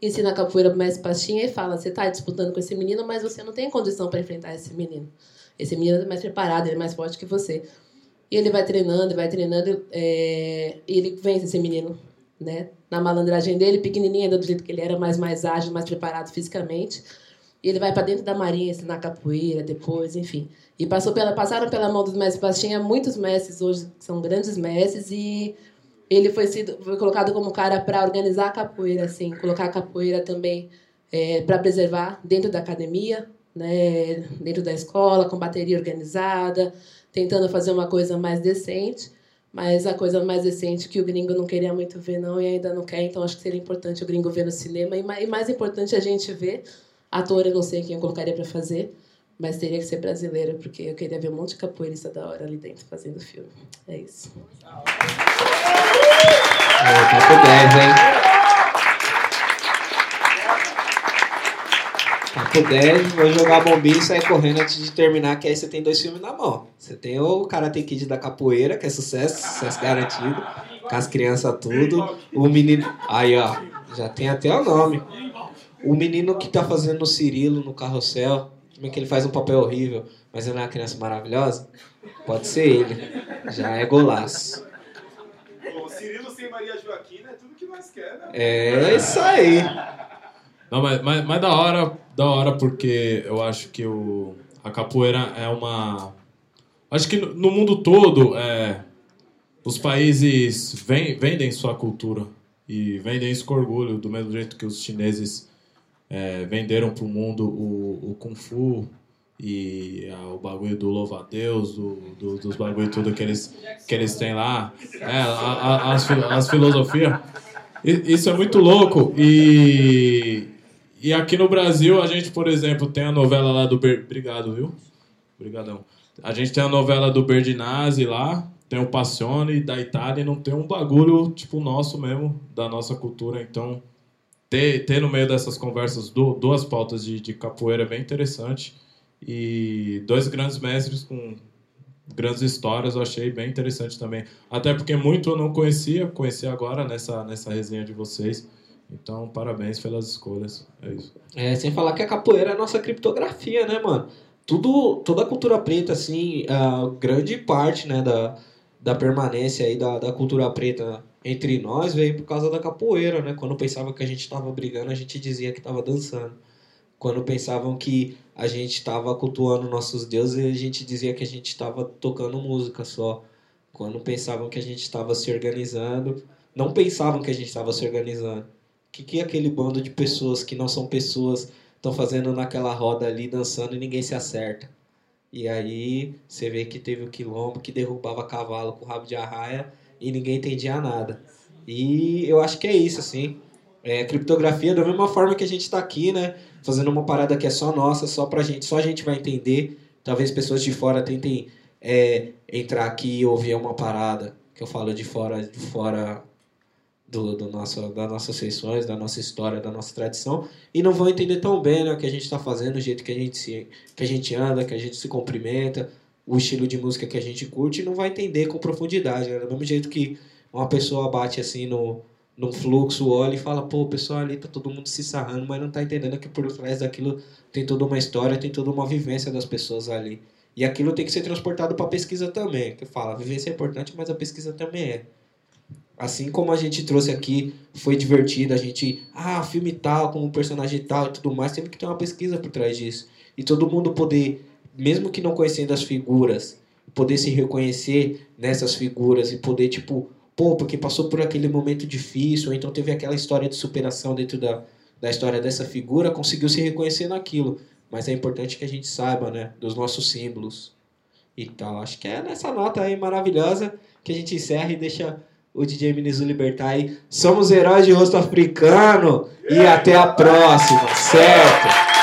Ensina a capoeira pro mestre Pastinha e fala: Você está disputando com esse menino, mas você não tem condição para enfrentar esse menino. Esse menino é mais preparado, ele é mais forte que você. E ele vai treinando, vai treinando, é, e ele vence esse menino, né? Na malandragem dele, pequenininho ainda do jeito que ele era, mas mais ágil, mais preparado fisicamente. E ele vai para dentro da marinha ensinar capoeira depois, enfim. E passou pela, passaram pela mão dos mestres Pastinha muitos mestres hoje que são grandes mestres e ele foi sido foi colocado como cara para organizar a capoeira, assim, colocar a capoeira também é, para preservar dentro da academia, né, dentro da escola, com bateria organizada, tentando fazer uma coisa mais decente, mas a coisa mais decente que o gringo não queria muito ver não e ainda não quer, então acho que seria importante o gringo ver no cinema e mais, importante a gente ver ator, eu não sei quem eu colocaria para fazer, mas teria que ser brasileira, porque eu queria ver um monte de capoeirista da hora ali dentro fazendo filme. É isso. Papo 10, hein? Papo 10, vou jogar bombinha e sair correndo antes de terminar, que aí você tem dois filmes na mão. Você tem o Karate Kid da capoeira, que é sucesso, sucesso garantido, com as crianças tudo. O menino. Aí, ó, já tem até o nome. O menino que tá fazendo o Cirilo no carrossel, como é que ele faz um papel horrível, mas ele é uma criança maravilhosa? Pode ser ele. Já é golaço. O Cirilo sem Maria Joaquina é tudo que nós queremos, né? É isso aí. Não, mas, mas, mas da hora, da hora porque eu acho que o, a capoeira é uma. Acho que no, mundo todo é, os países ven, vendem sua cultura e vendem isso com orgulho, do mesmo jeito que os chineses é, venderam para o mundo o, Kung Fu e ah, o bagulho do louva-a-Deus, do, do, dos bagulho tudo que eles, que eles têm lá, é, a, a, as, as filosofias. Isso é muito louco e, e aqui no Brasil a gente, por exemplo, tem a novela lá do... Ber... Obrigado, viu? Obrigadão. A gente tem a novela do Berdinazzi lá, tem o Passione da Itália e não tem um bagulho tipo nosso mesmo, da nossa cultura, então ter, ter no meio dessas conversas du- duas pautas de, de capoeira é bem interessante. E dois grandes mestres com grandes histórias eu achei bem interessante também. Até porque muito eu não conhecia, conheci agora nessa, nessa resenha de vocês. Então, parabéns pelas escolhas. É isso. É, sem falar que a capoeira é a nossa criptografia, né, mano? Tudo, toda a cultura preta, assim, a grande parte, né, da, da permanência aí da, da cultura preta entre nós veio por causa da capoeira, né? Quando pensava que a gente tava brigando, a gente dizia que tava dançando. Quando pensavam que a gente tava cultuando nossos deuses, a gente dizia que a gente tava tocando música só. Quando pensavam que a gente estava se organizando, não pensavam que a gente estava se organizando. Que, que aquele bando de pessoas que não são pessoas estão fazendo naquela roda ali, dançando e ninguém se acerta? E aí você vê que teve o quilombo que derrubava cavalo com rabo de arraia e ninguém entendia nada. E eu acho que é isso, assim. É, criptografia, da mesma forma que a gente está aqui, né? Fazendo uma parada que é só nossa, só pra gente, só a gente vai entender. Talvez pessoas de fora tentem é, entrar aqui e ouvir uma parada que eu falo de fora, de fora do, do nosso, das nossas sessões, da nossa história, da nossa tradição, e não vão entender tão bem né, o que a gente está fazendo, o jeito que a, gente se, que a gente anda, que a gente se cumprimenta, o estilo de música que a gente curte, não vai entender com profundidade. Né? Do mesmo jeito que uma pessoa bate assim no, num fluxo, olha e fala, pô, o pessoal ali tá todo mundo se sarrando, mas não tá entendendo que por trás daquilo tem toda uma história, tem toda uma vivência das pessoas ali. E aquilo tem que ser transportado para pesquisa também, que fala, a vivência é importante, mas a pesquisa também é. Assim como a gente trouxe aqui, foi divertido, a gente, ah, filme tal, com um personagem tal e tudo mais, tem que ter uma pesquisa por trás disso. E todo mundo poder, mesmo que não conhecendo as figuras, poder se reconhecer nessas figuras e poder, tipo, pô, porque passou por aquele momento difícil, ou então teve aquela história de superação dentro da, da história dessa figura, conseguiu se reconhecer naquilo. Mas é importante que a gente saiba, né, dos nossos símbolos e tal. Acho que é nessa nota aí maravilhosa que a gente encerra e deixa o DJ Minizu libertar aí. Somos heróis de rosto africano e até a próxima, certo?